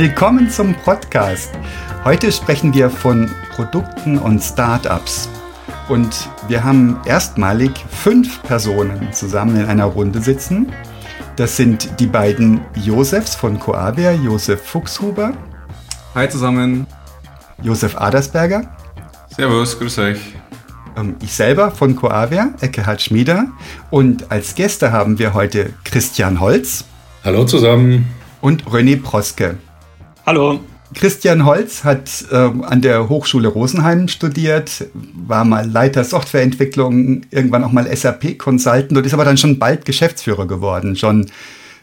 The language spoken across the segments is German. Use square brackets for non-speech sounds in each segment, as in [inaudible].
Willkommen zum Podcast. Heute sprechen wir von Produkten und Startups. Und wir haben erstmalig fünf Personen zusammen in einer Runde sitzen. Das sind die beiden Josefs von Coavia, Josef Fuchshuber. Hi zusammen. Josef Adersberger. Servus, grüß euch. Ähm, ich selber von Coavia, Eckehard Schmieder. Und als Gäste haben wir heute Christian Holz. Hallo zusammen. Und René Proske. Hallo. Christian Holz hat äh, an der Hochschule Rosenheim studiert, war mal Leiter Softwareentwicklung, irgendwann auch mal SAP-Consultant und ist aber dann schon bald Geschäftsführer geworden, schon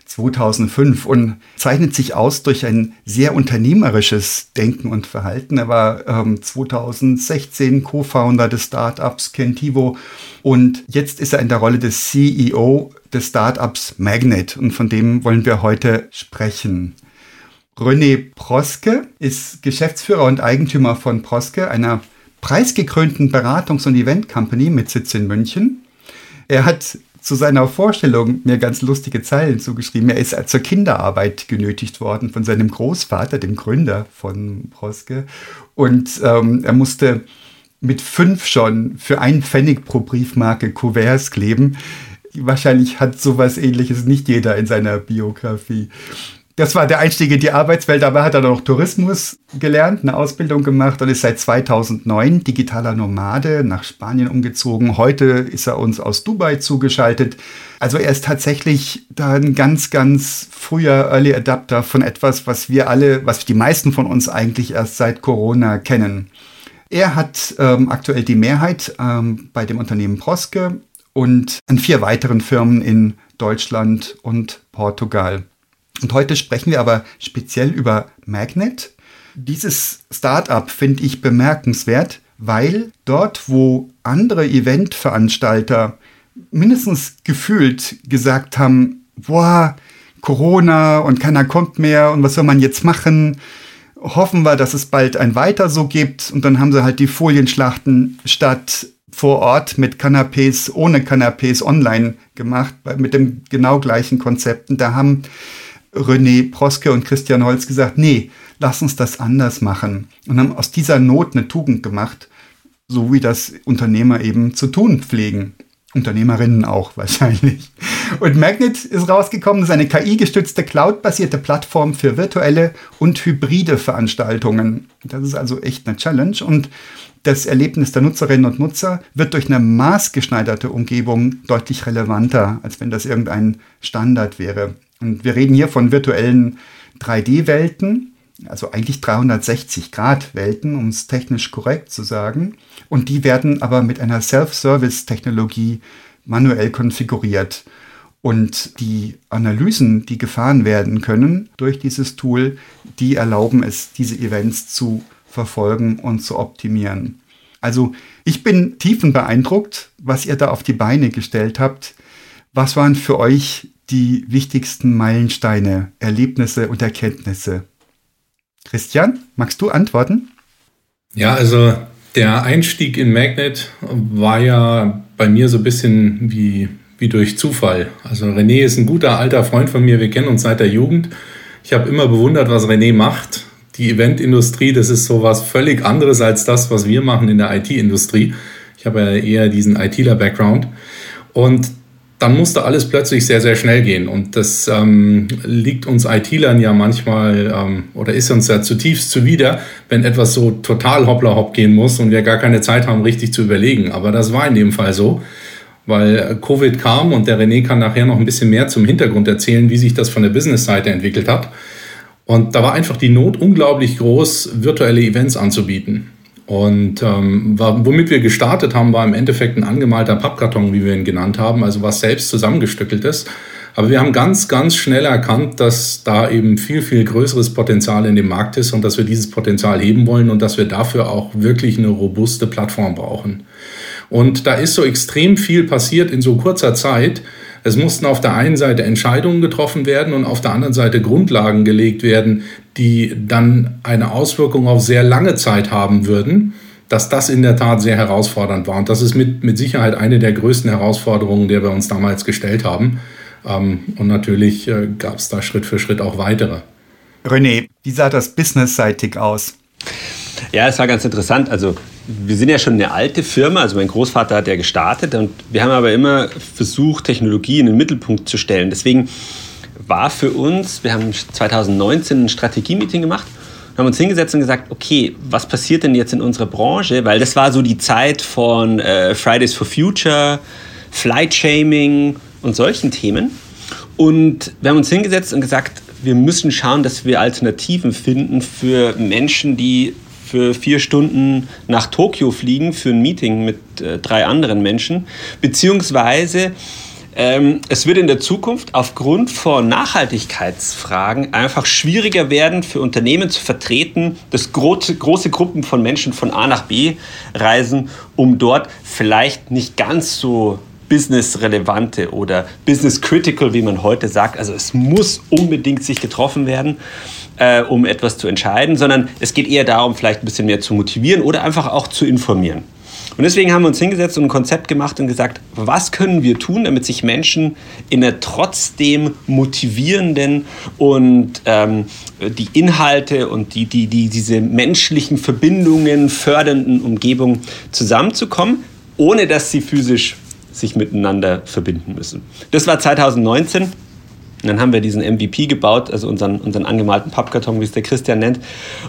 2005 und zeichnet sich aus durch ein sehr unternehmerisches Denken und Verhalten. Er war ähm, 2016 Co-Founder des Startups Kentivo und jetzt ist er in der Rolle des CEO des Startups Magnet und von dem wollen wir heute sprechen. René Proske ist Geschäftsführer und Eigentümer von Proske, einer preisgekrönten Beratungs- und Event-Company mit Sitz in München. Er hat zu seiner Vorstellung mir ganz lustige Zeilen zugeschrieben. Er ist zur Kinderarbeit genötigt worden von seinem Großvater, dem Gründer von Proske. Und ähm, er musste mit fünf schon für einen Pfennig pro Briefmarke Kuverts kleben. Wahrscheinlich hat sowas ähnliches nicht jeder in seiner Biografie. Das war der Einstieg in die Arbeitswelt, aber hat er noch Tourismus gelernt, eine Ausbildung gemacht und ist seit 2009 digitaler Nomade nach Spanien umgezogen. Heute ist er uns aus Dubai zugeschaltet. Also er ist tatsächlich da ein ganz, ganz früher Early Adapter von etwas, was wir alle, was die meisten von uns eigentlich erst seit Corona kennen. Er hat ähm, aktuell die Mehrheit ähm, bei dem Unternehmen Proske und an vier weiteren Firmen in Deutschland und Portugal. Und heute sprechen wir aber speziell über Magnet. Dieses Startup finde ich bemerkenswert, weil dort, wo andere Eventveranstalter mindestens gefühlt gesagt haben, boah, Corona und keiner kommt mehr und was soll man jetzt machen? Hoffen wir, dass es bald ein Weiter so gibt. Und dann haben sie halt die Folienschlachten statt vor Ort mit Canapés, ohne Canapés online gemacht, mit dem genau gleichen Konzept. Und da haben René Proske und Christian Holz gesagt, nee, lass uns das anders machen. Und haben aus dieser Not eine Tugend gemacht, so wie das Unternehmer eben zu tun pflegen. Unternehmerinnen auch [laughs] wahrscheinlich. Und Magnet ist rausgekommen, ist eine KI-gestützte, cloud-basierte Plattform für virtuelle und hybride Veranstaltungen. Das ist also echt eine Challenge. Und das Erlebnis der Nutzerinnen und Nutzer wird durch eine maßgeschneiderte Umgebung deutlich relevanter, als wenn das irgendein Standard wäre. Und wir reden hier von virtuellen 3D-Welten, also eigentlich 360-Grad-Welten, um es technisch korrekt zu sagen. Und die werden aber mit einer Self-Service-Technologie manuell konfiguriert. Und die Analysen, die gefahren werden können durch dieses Tool, die erlauben es, diese Events zu verfolgen und zu optimieren. Also ich bin tiefen beeindruckt, was ihr da auf die Beine gestellt habt. Was waren für euch die wichtigsten Meilensteine, Erlebnisse und Erkenntnisse? Christian, magst du antworten? Ja, also der Einstieg in Magnet war ja bei mir so ein bisschen wie, wie durch Zufall. Also René ist ein guter alter Freund von mir, wir kennen uns seit der Jugend. Ich habe immer bewundert, was René macht. Die Eventindustrie, das ist so was völlig anderes als das, was wir machen in der IT-Industrie. Ich habe ja eher diesen ITler-Background. Und dann musste alles plötzlich sehr, sehr schnell gehen. Und das ähm, liegt uns IT-Lern ja manchmal ähm, oder ist uns ja zutiefst zuwider, wenn etwas so total hoppla hopp gehen muss und wir gar keine Zeit haben, richtig zu überlegen. Aber das war in dem Fall so, weil Covid kam und der René kann nachher noch ein bisschen mehr zum Hintergrund erzählen, wie sich das von der Business-Seite entwickelt hat. Und da war einfach die Not unglaublich groß, virtuelle Events anzubieten. Und ähm, womit wir gestartet haben, war im Endeffekt ein angemalter Pappkarton, wie wir ihn genannt haben, also was selbst zusammengestückelt ist. Aber wir haben ganz, ganz schnell erkannt, dass da eben viel, viel größeres Potenzial in dem Markt ist und dass wir dieses Potenzial heben wollen und dass wir dafür auch wirklich eine robuste Plattform brauchen. Und da ist so extrem viel passiert in so kurzer Zeit, es mussten auf der einen Seite Entscheidungen getroffen werden und auf der anderen Seite Grundlagen gelegt werden, die dann eine Auswirkung auf sehr lange Zeit haben würden, dass das in der Tat sehr herausfordernd war. Und das ist mit, mit Sicherheit eine der größten Herausforderungen, der wir uns damals gestellt haben. Ähm, und natürlich äh, gab es da Schritt für Schritt auch weitere. René, wie sah das businessseitig aus? Ja, es war ganz interessant. Also wir sind ja schon eine alte Firma, also mein Großvater hat ja gestartet und wir haben aber immer versucht, Technologie in den Mittelpunkt zu stellen. Deswegen war für uns, wir haben 2019 ein Strategie-Meeting gemacht haben uns hingesetzt und gesagt, okay, was passiert denn jetzt in unserer Branche? Weil das war so die Zeit von äh, Fridays for Future, Flight Shaming und solchen Themen. Und wir haben uns hingesetzt und gesagt, wir müssen schauen, dass wir Alternativen finden für Menschen, die für vier Stunden nach Tokio fliegen für ein Meeting mit äh, drei anderen Menschen, beziehungsweise ähm, es wird in der Zukunft aufgrund von Nachhaltigkeitsfragen einfach schwieriger werden für Unternehmen zu vertreten, dass große, große Gruppen von Menschen von A nach B reisen, um dort vielleicht nicht ganz so business-relevante oder business-critical, wie man heute sagt. Also es muss unbedingt sich getroffen werden, äh, um etwas zu entscheiden, sondern es geht eher darum, vielleicht ein bisschen mehr zu motivieren oder einfach auch zu informieren. Und deswegen haben wir uns hingesetzt und ein Konzept gemacht und gesagt, was können wir tun, damit sich Menschen in einer trotzdem motivierenden und ähm, die Inhalte und die, die, die, diese menschlichen Verbindungen fördernden Umgebung zusammenzukommen, ohne dass sie physisch sich miteinander verbinden müssen. Das war 2019. Und dann haben wir diesen MVP gebaut, also unseren, unseren angemalten Pappkarton, wie es der Christian nennt,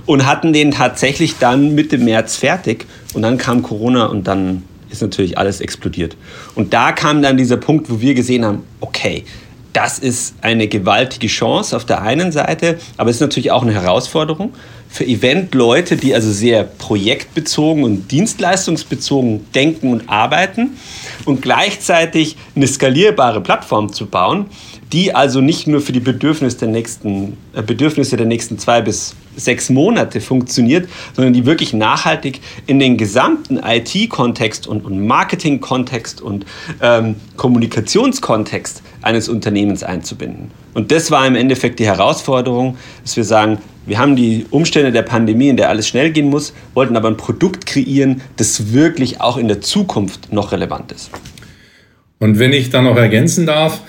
und hatten den tatsächlich dann Mitte März fertig. Und dann kam Corona und dann ist natürlich alles explodiert. Und da kam dann dieser Punkt, wo wir gesehen haben, okay, das ist eine gewaltige Chance auf der einen Seite, aber es ist natürlich auch eine Herausforderung für Eventleute, die also sehr projektbezogen und dienstleistungsbezogen denken und arbeiten und gleichzeitig eine skalierbare Plattform zu bauen, die also nicht nur für die Bedürfnisse der nächsten, äh, Bedürfnisse der nächsten zwei bis sechs Monate funktioniert, sondern die wirklich nachhaltig in den gesamten IT-Kontext und, und Marketing-Kontext und ähm, Kommunikationskontext eines Unternehmens einzubinden. Und das war im Endeffekt die Herausforderung, dass wir sagen, wir haben die Umstände der Pandemie, in der alles schnell gehen muss, wollten aber ein Produkt kreieren, das wirklich auch in der Zukunft noch relevant ist. Und wenn ich da noch ergänzen darf,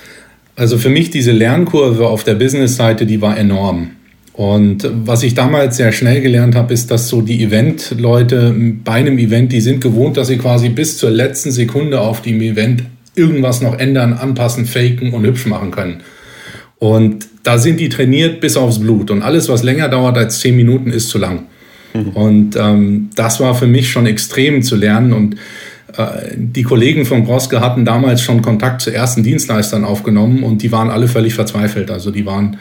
also für mich diese Lernkurve auf der Business-Seite, die war enorm. Und was ich damals sehr schnell gelernt habe, ist, dass so die Event-Leute bei einem Event, die sind gewohnt, dass sie quasi bis zur letzten Sekunde auf dem Event irgendwas noch ändern, anpassen, faken und hübsch machen können. Und da sind die trainiert bis aufs Blut. Und alles, was länger dauert als zehn Minuten, ist zu lang. Mhm. Und ähm, das war für mich schon extrem zu lernen. Und die Kollegen von Broske hatten damals schon Kontakt zu ersten Dienstleistern aufgenommen und die waren alle völlig verzweifelt. Also die waren,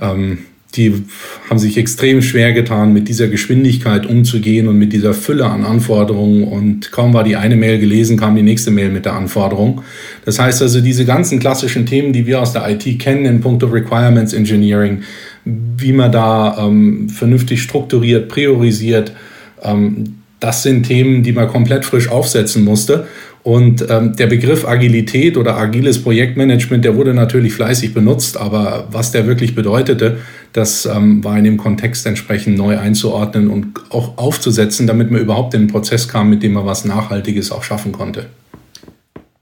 ähm, die haben sich extrem schwer getan, mit dieser Geschwindigkeit umzugehen und mit dieser Fülle an Anforderungen. Und kaum war die eine Mail gelesen, kam die nächste Mail mit der Anforderung. Das heißt also, diese ganzen klassischen Themen, die wir aus der IT kennen in puncto Requirements Engineering, wie man da ähm, vernünftig strukturiert, priorisiert, ähm, das sind Themen, die man komplett frisch aufsetzen musste. Und ähm, der Begriff Agilität oder agiles Projektmanagement, der wurde natürlich fleißig benutzt, aber was der wirklich bedeutete, das ähm, war in dem Kontext entsprechend neu einzuordnen und auch aufzusetzen, damit man überhaupt in den Prozess kam, mit dem man was Nachhaltiges auch schaffen konnte.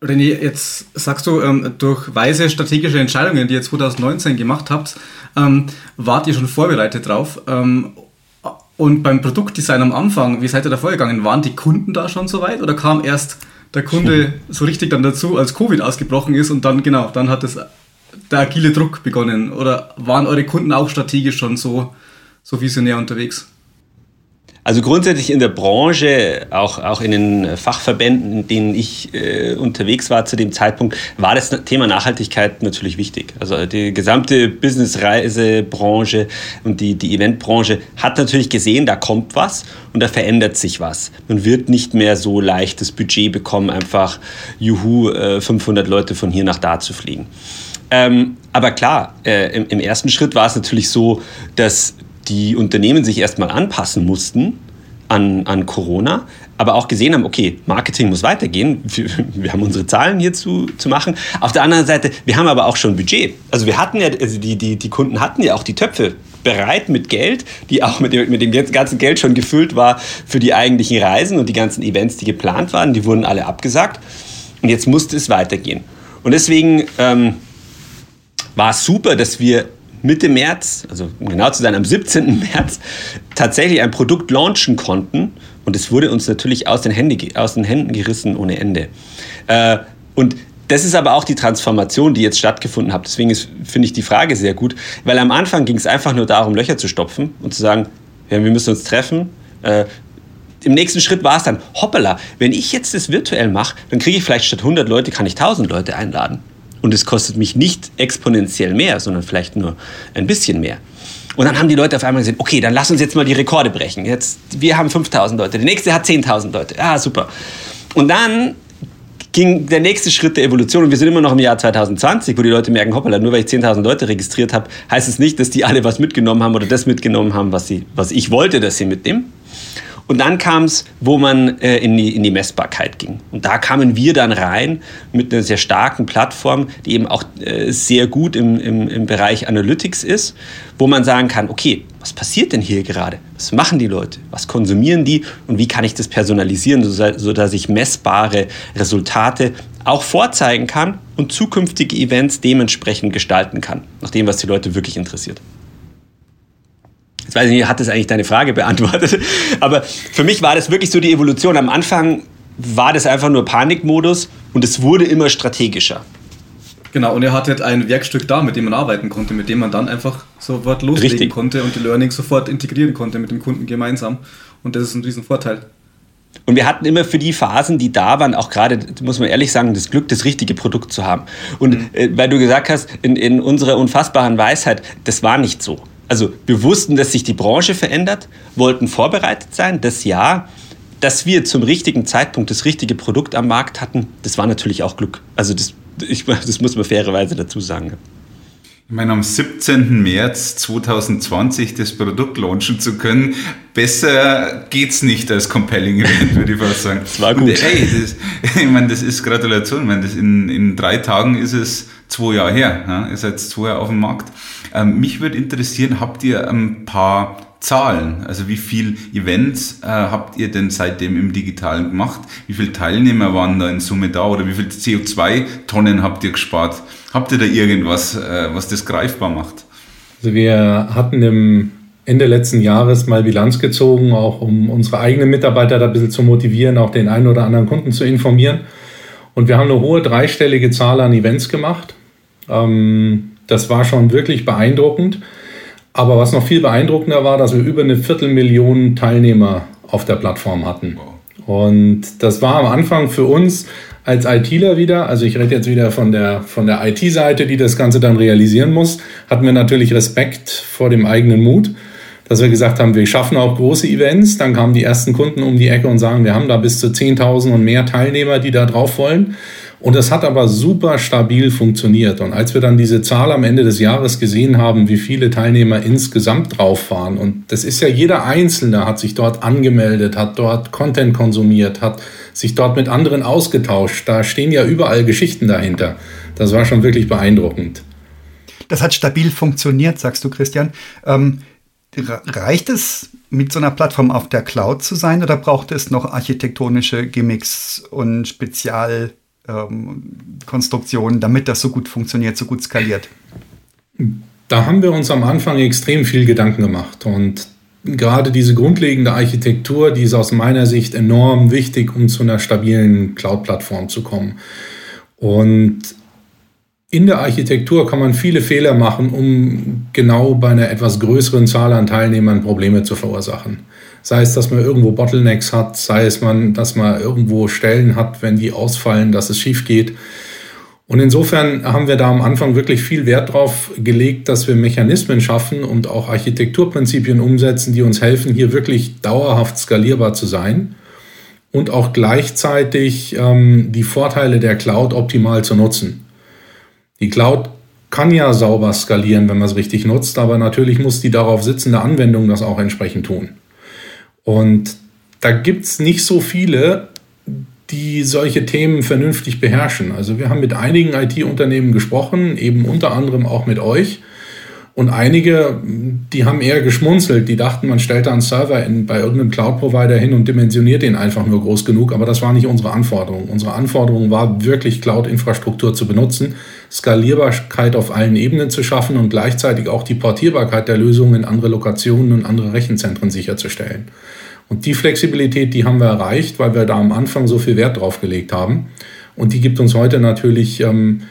René, jetzt sagst du, ähm, durch weise strategische Entscheidungen, die ihr 2019 gemacht habt, ähm, wart ihr schon vorbereitet drauf. Und beim Produktdesign am Anfang, wie seid ihr da vorgegangen? Waren die Kunden da schon so weit oder kam erst der Kunde so richtig dann dazu, als Covid ausgebrochen ist und dann, genau, dann hat das, der agile Druck begonnen? Oder waren eure Kunden auch strategisch schon so, so visionär unterwegs? Also grundsätzlich in der Branche, auch, auch in den Fachverbänden, in denen ich äh, unterwegs war zu dem Zeitpunkt, war das Thema Nachhaltigkeit natürlich wichtig. Also die gesamte Business-Reisebranche und die, die Eventbranche hat natürlich gesehen, da kommt was und da verändert sich was. Man wird nicht mehr so leicht das Budget bekommen, einfach juhu, äh, 500 Leute von hier nach da zu fliegen. Ähm, aber klar, äh, im, im ersten Schritt war es natürlich so, dass die Unternehmen sich erstmal anpassen mussten an, an Corona, aber auch gesehen haben, okay, Marketing muss weitergehen, wir, wir, haben unsere Zahlen hier zu, zu machen. Auf der anderen Seite, wir haben aber auch schon Budget. Also wir hatten ja, also die, die, die Kunden hatten ja auch die Töpfe bereit mit Geld, die auch mit dem, mit dem ganzen Geld schon gefüllt war für die eigentlichen Reisen und die ganzen Events, die geplant waren, die wurden alle abgesagt. Und jetzt musste es weitergehen. Und deswegen ähm, war es super, dass wir Mitte März, also um genau zu sein, am 17. [laughs] März, tatsächlich ein Produkt launchen konnten. Und es wurde uns natürlich aus den, Händen, aus den Händen gerissen ohne Ende. Äh, und das ist aber auch die Transformation, die jetzt stattgefunden hat. Deswegen finde ich die Frage sehr gut, weil am Anfang ging es einfach nur darum, Löcher zu stopfen und zu sagen, ja, wir müssen uns treffen. Äh, Im nächsten Schritt war es dann, hoppala, wenn ich jetzt das virtuell mache, dann kriege ich vielleicht statt 100 Leute, kann ich 1000 Leute einladen. Und es kostet mich nicht exponentiell mehr, sondern vielleicht nur ein bisschen mehr. Und dann haben die Leute auf einmal gesagt, okay, dann lass uns jetzt mal die Rekorde brechen. Jetzt, wir haben 5000 Leute, der nächste hat 10.000 Leute. Ah, super. Und dann ging der nächste Schritt der Evolution und wir sind immer noch im Jahr 2020, wo die Leute merken, hoppala, nur weil ich 10.000 Leute registriert habe, heißt es nicht, dass die alle was mitgenommen haben oder das mitgenommen haben, was, sie, was ich wollte, dass sie mitnehmen. Und dann kam es, wo man äh, in, die, in die Messbarkeit ging. Und da kamen wir dann rein mit einer sehr starken Plattform, die eben auch äh, sehr gut im, im, im Bereich Analytics ist, wo man sagen kann, okay, was passiert denn hier gerade? Was machen die Leute? Was konsumieren die? Und wie kann ich das personalisieren, sodass ich messbare Resultate auch vorzeigen kann und zukünftige Events dementsprechend gestalten kann, nach dem, was die Leute wirklich interessiert. Jetzt weiß ich nicht, hat das eigentlich deine Frage beantwortet? [laughs] Aber für mich war das wirklich so die Evolution. Am Anfang war das einfach nur Panikmodus und es wurde immer strategischer. Genau, und ihr hattet ein Werkstück da, mit dem man arbeiten konnte, mit dem man dann einfach sofort loslegen Richtig. konnte und die Learning sofort integrieren konnte mit dem Kunden gemeinsam. Und das ist ein Riesenvorteil. Und wir hatten immer für die Phasen, die da waren, auch gerade, muss man ehrlich sagen, das Glück, das richtige Produkt zu haben. Und mhm. äh, weil du gesagt hast, in, in unserer unfassbaren Weisheit, das war nicht so. Also wir wussten, dass sich die Branche verändert, wollten vorbereitet sein, das ja. Dass wir zum richtigen Zeitpunkt das richtige Produkt am Markt hatten, das war natürlich auch Glück. Also das, ich, das muss man fairerweise dazu sagen. Ich meine, am 17. März 2020 das Produkt launchen zu können, besser geht's nicht als Compelling Event, [laughs] würde ich fast sagen. Das war gut. Und, ey, das, [laughs] ich meine, das ist Gratulation. Ich meine, das in, in drei Tagen ist es zwei Jahre her. Ja? Ihr seid zwei Jahre auf dem Markt. Ähm, mich würde interessieren, habt ihr ein paar Zahlen? Also wie viele Events äh, habt ihr denn seitdem im Digitalen gemacht? Wie viele Teilnehmer waren da in Summe da oder wie viele CO2-Tonnen habt ihr gespart? Habt ihr da irgendwas, äh, was das greifbar macht? Also wir hatten im Ende letzten Jahres mal Bilanz gezogen, auch um unsere eigenen Mitarbeiter da ein bisschen zu motivieren, auch den einen oder anderen Kunden zu informieren. Und wir haben eine hohe dreistellige Zahl an Events gemacht. Ähm, das war schon wirklich beeindruckend. Aber was noch viel beeindruckender war, dass wir über eine Viertelmillion Teilnehmer auf der Plattform hatten. Und das war am Anfang für uns als ITler wieder, also ich rede jetzt wieder von der, von der IT-Seite, die das Ganze dann realisieren muss, hatten wir natürlich Respekt vor dem eigenen Mut, dass wir gesagt haben, wir schaffen auch große Events. Dann kamen die ersten Kunden um die Ecke und sagen, wir haben da bis zu 10.000 und mehr Teilnehmer, die da drauf wollen. Und das hat aber super stabil funktioniert. Und als wir dann diese Zahl am Ende des Jahres gesehen haben, wie viele Teilnehmer insgesamt drauf waren, und das ist ja jeder Einzelne hat sich dort angemeldet, hat dort Content konsumiert, hat sich dort mit anderen ausgetauscht. Da stehen ja überall Geschichten dahinter. Das war schon wirklich beeindruckend. Das hat stabil funktioniert, sagst du, Christian. Ähm, reicht es, mit so einer Plattform auf der Cloud zu sein oder braucht es noch architektonische Gimmicks und Spezial- ähm, Konstruktionen, damit das so gut funktioniert, so gut skaliert? Da haben wir uns am Anfang extrem viel Gedanken gemacht und gerade diese grundlegende Architektur, die ist aus meiner Sicht enorm wichtig, um zu einer stabilen Cloud-Plattform zu kommen. Und in der Architektur kann man viele Fehler machen, um genau bei einer etwas größeren Zahl an Teilnehmern Probleme zu verursachen. Sei es, dass man irgendwo Bottlenecks hat, sei es, man, dass man irgendwo Stellen hat, wenn die ausfallen, dass es schief geht. Und insofern haben wir da am Anfang wirklich viel Wert drauf gelegt, dass wir Mechanismen schaffen und auch Architekturprinzipien umsetzen, die uns helfen, hier wirklich dauerhaft skalierbar zu sein und auch gleichzeitig ähm, die Vorteile der Cloud optimal zu nutzen. Die Cloud kann ja sauber skalieren, wenn man es richtig nutzt, aber natürlich muss die darauf sitzende Anwendung das auch entsprechend tun. Und da gibt es nicht so viele, die solche Themen vernünftig beherrschen. Also wir haben mit einigen IT-Unternehmen gesprochen, eben unter anderem auch mit euch. Und einige, die haben eher geschmunzelt, die dachten, man stellt da einen Server in, bei irgendeinem Cloud-Provider hin und dimensioniert den einfach nur groß genug, aber das war nicht unsere Anforderung. Unsere Anforderung war wirklich Cloud-Infrastruktur zu benutzen, Skalierbarkeit auf allen Ebenen zu schaffen und gleichzeitig auch die Portierbarkeit der Lösungen in andere Lokationen und andere Rechenzentren sicherzustellen. Und die Flexibilität, die haben wir erreicht, weil wir da am Anfang so viel Wert drauf gelegt haben. Und die gibt uns heute natürlich ähm,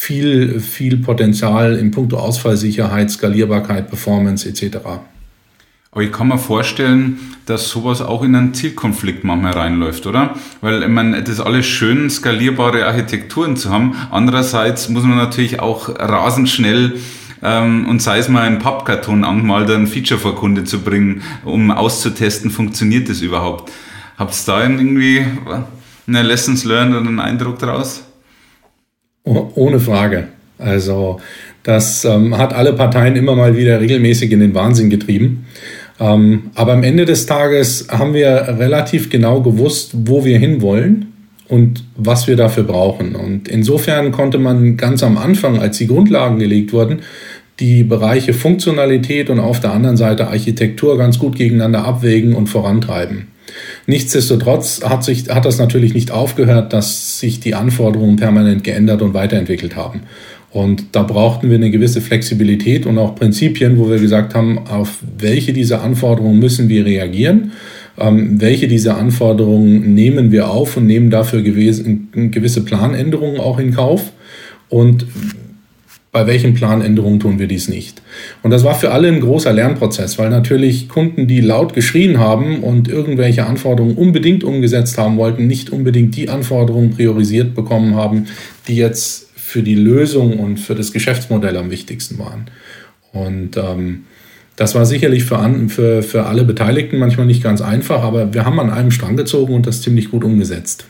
viel, viel Potenzial in puncto Ausfallsicherheit, Skalierbarkeit, Performance etc. Aber ich kann mir vorstellen, dass sowas auch in einen Zielkonflikt manchmal reinläuft, oder? Weil, ich meine, das ist alles schön, skalierbare Architekturen zu haben. Andererseits muss man natürlich auch rasend schnell ähm, und sei es mal ein Pappkarton angemalt, ein Feature vor Kunde zu bringen, um auszutesten, funktioniert das überhaupt. Habt ihr da irgendwie eine Lessons learned oder einen Eindruck draus? Ohne Frage. Also das ähm, hat alle Parteien immer mal wieder regelmäßig in den Wahnsinn getrieben. Ähm, aber am Ende des Tages haben wir relativ genau gewusst, wo wir hinwollen und was wir dafür brauchen. Und insofern konnte man ganz am Anfang, als die Grundlagen gelegt wurden, die Bereiche Funktionalität und auf der anderen Seite Architektur ganz gut gegeneinander abwägen und vorantreiben. Nichtsdestotrotz hat, sich, hat das natürlich nicht aufgehört, dass sich die Anforderungen permanent geändert und weiterentwickelt haben. Und da brauchten wir eine gewisse Flexibilität und auch Prinzipien, wo wir gesagt haben, auf welche dieser Anforderungen müssen wir reagieren, ähm, welche dieser Anforderungen nehmen wir auf und nehmen dafür gewisse Planänderungen auch in Kauf und bei welchen Planänderungen tun wir dies nicht? Und das war für alle ein großer Lernprozess, weil natürlich Kunden, die laut geschrien haben und irgendwelche Anforderungen unbedingt umgesetzt haben wollten, nicht unbedingt die Anforderungen priorisiert bekommen haben, die jetzt für die Lösung und für das Geschäftsmodell am wichtigsten waren. Und ähm, das war sicherlich für, an, für, für alle Beteiligten manchmal nicht ganz einfach, aber wir haben an einem Strang gezogen und das ziemlich gut umgesetzt.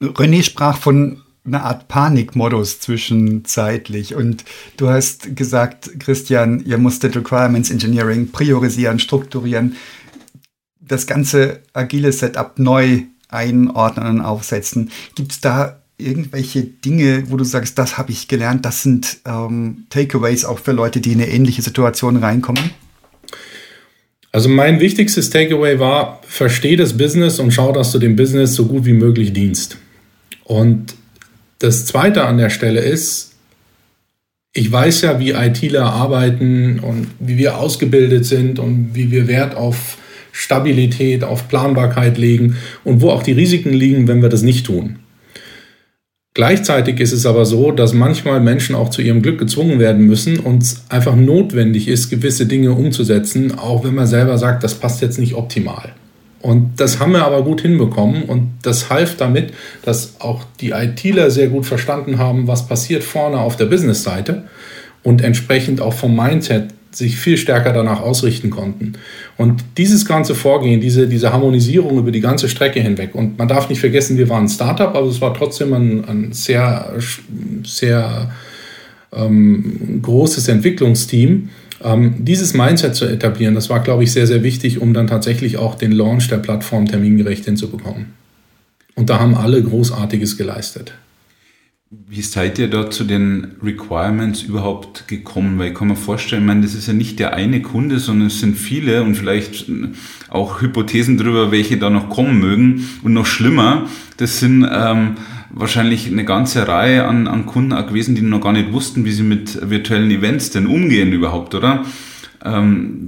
René sprach von eine Art Panikmodus zwischenzeitlich. Und du hast gesagt, Christian, ihr musstet Requirements Engineering priorisieren, strukturieren, das ganze agile Setup neu einordnen und aufsetzen. Gibt es da irgendwelche Dinge, wo du sagst, das habe ich gelernt, das sind ähm, Takeaways auch für Leute, die in eine ähnliche Situation reinkommen? Also mein wichtigstes Takeaway war, versteh das Business und schau, dass du dem Business so gut wie möglich dienst. Und das Zweite an der Stelle ist, ich weiß ja, wie ITler arbeiten und wie wir ausgebildet sind und wie wir Wert auf Stabilität, auf Planbarkeit legen und wo auch die Risiken liegen, wenn wir das nicht tun. Gleichzeitig ist es aber so, dass manchmal Menschen auch zu ihrem Glück gezwungen werden müssen und es einfach notwendig ist, gewisse Dinge umzusetzen, auch wenn man selber sagt, das passt jetzt nicht optimal. Und das haben wir aber gut hinbekommen und das half damit, dass auch die ITler sehr gut verstanden haben, was passiert vorne auf der Business-Seite und entsprechend auch vom Mindset sich viel stärker danach ausrichten konnten. Und dieses ganze Vorgehen, diese, diese Harmonisierung über die ganze Strecke hinweg, und man darf nicht vergessen, wir waren ein Startup, aber es war trotzdem ein, ein sehr, sehr ähm, großes Entwicklungsteam ähm, dieses Mindset zu etablieren, das war, glaube ich, sehr, sehr wichtig, um dann tatsächlich auch den Launch der Plattform termingerecht hinzubekommen. Und da haben alle Großartiges geleistet. Wie seid ihr da zu den Requirements überhaupt gekommen? Weil ich kann mir vorstellen, ich meine, das ist ja nicht der eine Kunde, sondern es sind viele und vielleicht auch Hypothesen darüber, welche da noch kommen mögen. Und noch schlimmer, das sind ähm, wahrscheinlich eine ganze Reihe an, an Kunden auch gewesen, die noch gar nicht wussten, wie sie mit virtuellen Events denn umgehen überhaupt, oder? Ähm,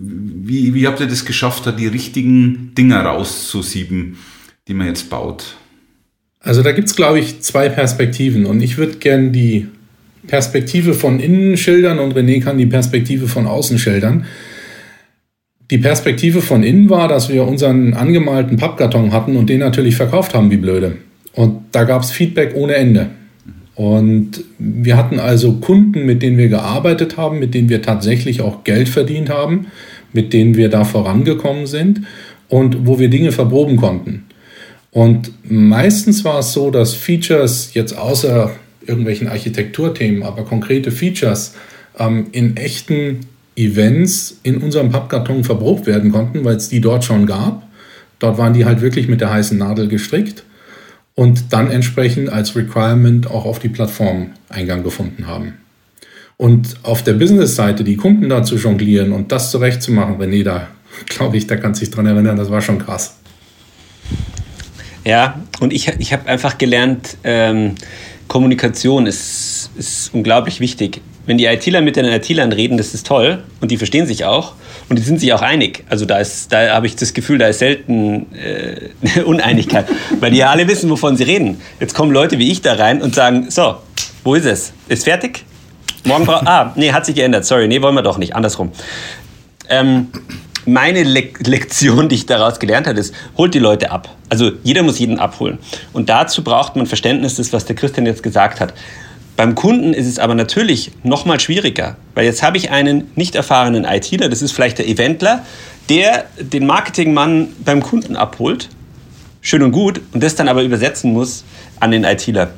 wie, wie habt ihr das geschafft, da die richtigen Dinger rauszusieben, die man jetzt baut? Also da gibt es, glaube ich, zwei Perspektiven und ich würde gerne die Perspektive von innen schildern und René kann die Perspektive von außen schildern. Die Perspektive von innen war, dass wir unseren angemalten Pappkarton hatten und den natürlich verkauft haben wie blöde. Und da gab es Feedback ohne Ende. Und wir hatten also Kunden, mit denen wir gearbeitet haben, mit denen wir tatsächlich auch Geld verdient haben, mit denen wir da vorangekommen sind und wo wir Dinge verproben konnten. Und meistens war es so, dass Features jetzt außer irgendwelchen Architekturthemen, aber konkrete Features ähm, in echten Events in unserem Pappkarton verprobt werden konnten, weil es die dort schon gab. Dort waren die halt wirklich mit der heißen Nadel gestrickt und dann entsprechend als Requirement auch auf die Plattform Eingang gefunden haben. Und auf der Business-Seite die Kunden da zu jonglieren und das zurechtzumachen, René, da [laughs] glaube ich, da kann sich dran erinnern, das war schon krass. Ja, und ich, ich habe einfach gelernt, ähm, Kommunikation ist, ist unglaublich wichtig. Wenn die ITler mit den ITlern reden, das ist toll und die verstehen sich auch und die sind sich auch einig. Also da, da habe ich das Gefühl, da ist selten äh, [laughs] Uneinigkeit, weil die ja alle wissen, wovon sie reden. Jetzt kommen Leute wie ich da rein und sagen, so, wo ist es? Ist fertig? Morgen braucht... Ah, nee, hat sich geändert. Sorry, nee, wollen wir doch nicht. Andersrum. Ähm, meine Le Lektion, die ich daraus gelernt habe, ist, holt die Leute ab. Also jeder muss jeden abholen. Und dazu braucht man Verständnis, das, was der Christian jetzt gesagt hat. Beim Kunden ist es aber natürlich noch mal schwieriger, weil jetzt habe ich einen nicht erfahrenen ITler, das ist vielleicht der Eventler, der den Marketingmann beim Kunden abholt, schön und gut, und das dann aber übersetzen muss an den ITler.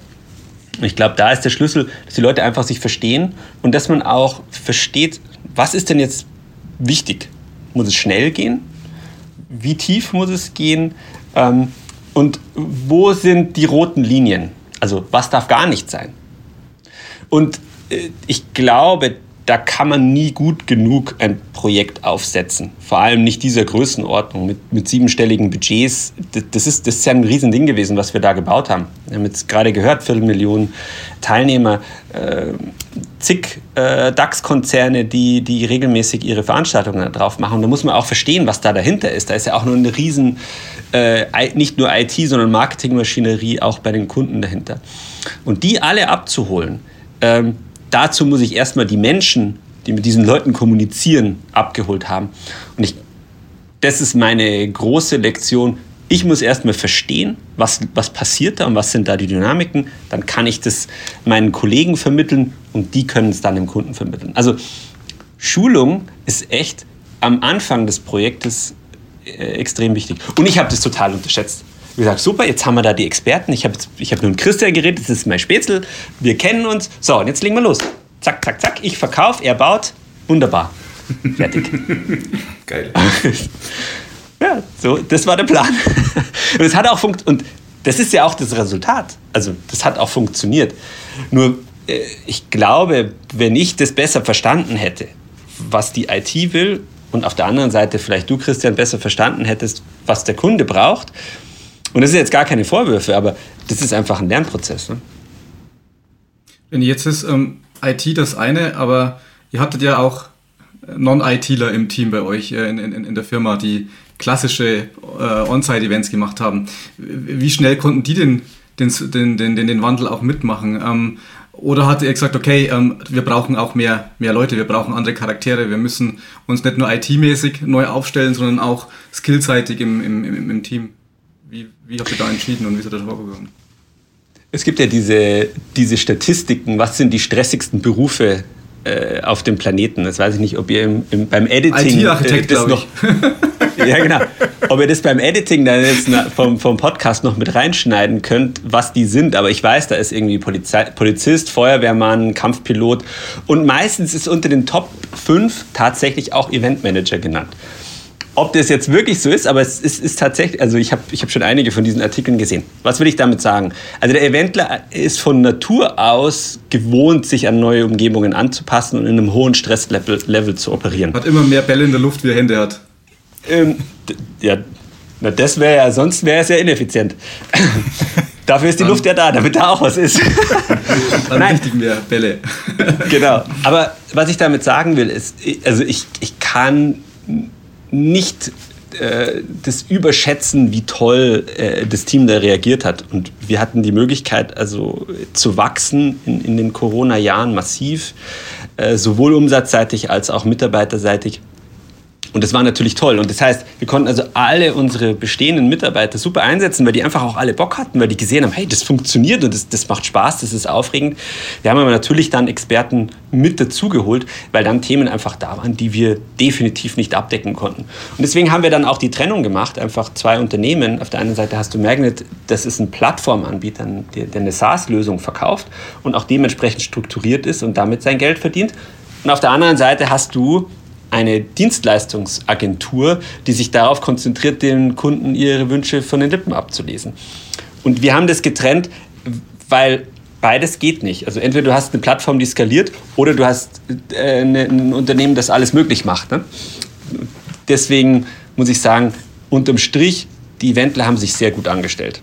Ich glaube, da ist der Schlüssel, dass die Leute einfach sich verstehen und dass man auch versteht, was ist denn jetzt wichtig? Muss es schnell gehen? Wie tief muss es gehen? Ähm, und wo sind die roten Linien? Also was darf gar nicht sein? Und äh, ich glaube, da kann man nie gut genug ein Projekt aufsetzen. Vor allem nicht dieser Größenordnung mit, mit siebenstelligen Budgets. Das ist, das ist ja ein Riesending gewesen, was wir da gebaut haben. Wir haben jetzt gerade gehört, Viertelmillionen Teilnehmer, äh, zig äh, DAX-Konzerne, die, die regelmäßig ihre Veranstaltungen drauf machen. Da muss man auch verstehen, was da dahinter ist. Da ist ja auch nur eine riesen, äh, nicht nur IT, sondern Marketingmaschinerie auch bei den Kunden dahinter. Und die alle abzuholen, ähm, dazu muss ich erstmal die Menschen, die mit diesen Leuten kommunizieren, abgeholt haben. Und ich, das ist meine große Lektion. Ich muss erstmal verstehen, was, was passiert da und was sind da die Dynamiken. Dann kann ich das meinen Kollegen vermitteln und die können es dann dem Kunden vermitteln. Also Schulung ist echt am Anfang des Projektes äh, extrem wichtig. Und ich habe das total unterschätzt. Wie gesagt, super, jetzt haben wir da die Experten. Ich habe ich hab mit Christian geredet, das ist mein Spätzle. Wir kennen uns. So, und jetzt legen wir los. Zack, zack, zack. Ich verkaufe, er baut. Wunderbar. Fertig. [laughs] Geil. [laughs] ja, so, das war der Plan. [laughs] Und es hat auch funktioniert. Und das ist ja auch das Resultat. Also, das hat auch funktioniert. Nur, äh, ich glaube, wenn ich das besser verstanden hätte, was die IT will, und auf der anderen Seite vielleicht du, Christian, besser verstanden hättest, was der Kunde braucht, und das sind jetzt gar keine Vorwürfe, aber das ist einfach ein Lernprozess. Ne? Wenn jetzt ist ähm, IT das eine, aber ihr hattet ja auch Non-ITler im Team bei euch äh, in, in, in der Firma, die klassische äh, On-Site-Events gemacht haben. Wie schnell konnten die den, den, den, den, den Wandel auch mitmachen? Ähm, oder hat er gesagt, okay, ähm, wir brauchen auch mehr, mehr Leute, wir brauchen andere Charaktere, wir müssen uns nicht nur IT-mäßig neu aufstellen, sondern auch skillseitig im, im, im, im Team? Wie, wie habt ihr da entschieden und wie seid ihr da vorgegangen? Es gibt ja diese, diese Statistiken, was sind die stressigsten Berufe äh, auf dem Planeten. Das weiß ich nicht, ob ihr im, im, beim Editing äh, das noch. [laughs] ja, genau. Ob ihr das beim Editing dann jetzt vom, vom Podcast noch mit reinschneiden könnt, was die sind. Aber ich weiß, da ist irgendwie Polizei, Polizist, Feuerwehrmann, Kampfpilot. Und meistens ist unter den Top 5 tatsächlich auch Eventmanager genannt ob das jetzt wirklich so ist, aber es ist, ist tatsächlich, also ich habe ich hab schon einige von diesen Artikeln gesehen. Was will ich damit sagen? Also der Eventler ist von Natur aus gewohnt, sich an neue Umgebungen anzupassen und in einem hohen Stresslevel Level zu operieren. Hat immer mehr Bälle in der Luft, wie er Hände hat. Ähm, ja, na das wäre ja, sonst wäre es ja ineffizient. [laughs] Dafür ist die Luft ja da, damit da auch was ist. [laughs] Dann Nein. richtig mehr Bälle. genau. Aber was ich damit sagen will, ist, also ich, ich kann nicht äh, das Überschätzen, wie toll äh, das Team da reagiert hat. Und wir hatten die Möglichkeit, also zu wachsen in, in den Corona-Jahren massiv, äh, sowohl umsatzseitig als auch mitarbeiterseitig. Und das war natürlich toll. Und das heißt, wir konnten also alle unsere bestehenden Mitarbeiter super einsetzen, weil die einfach auch alle Bock hatten, weil die gesehen haben, hey, das funktioniert und das, das macht Spaß, das ist aufregend. Wir haben aber natürlich dann Experten mit dazugeholt, weil dann Themen einfach da waren, die wir definitiv nicht abdecken konnten. Und deswegen haben wir dann auch die Trennung gemacht, einfach zwei Unternehmen. Auf der einen Seite hast du Magnet, das ist ein Plattformanbieter, der, der eine SaaS-Lösung verkauft und auch dementsprechend strukturiert ist und damit sein Geld verdient. Und auf der anderen Seite hast du eine Dienstleistungsagentur, die sich darauf konzentriert, den Kunden ihre Wünsche von den Lippen abzulesen. Und wir haben das getrennt, weil beides geht nicht. Also entweder du hast eine Plattform, die skaliert, oder du hast äh, ne, ein Unternehmen, das alles möglich macht. Ne? Deswegen muss ich sagen, unterm Strich, die Eventler haben sich sehr gut angestellt.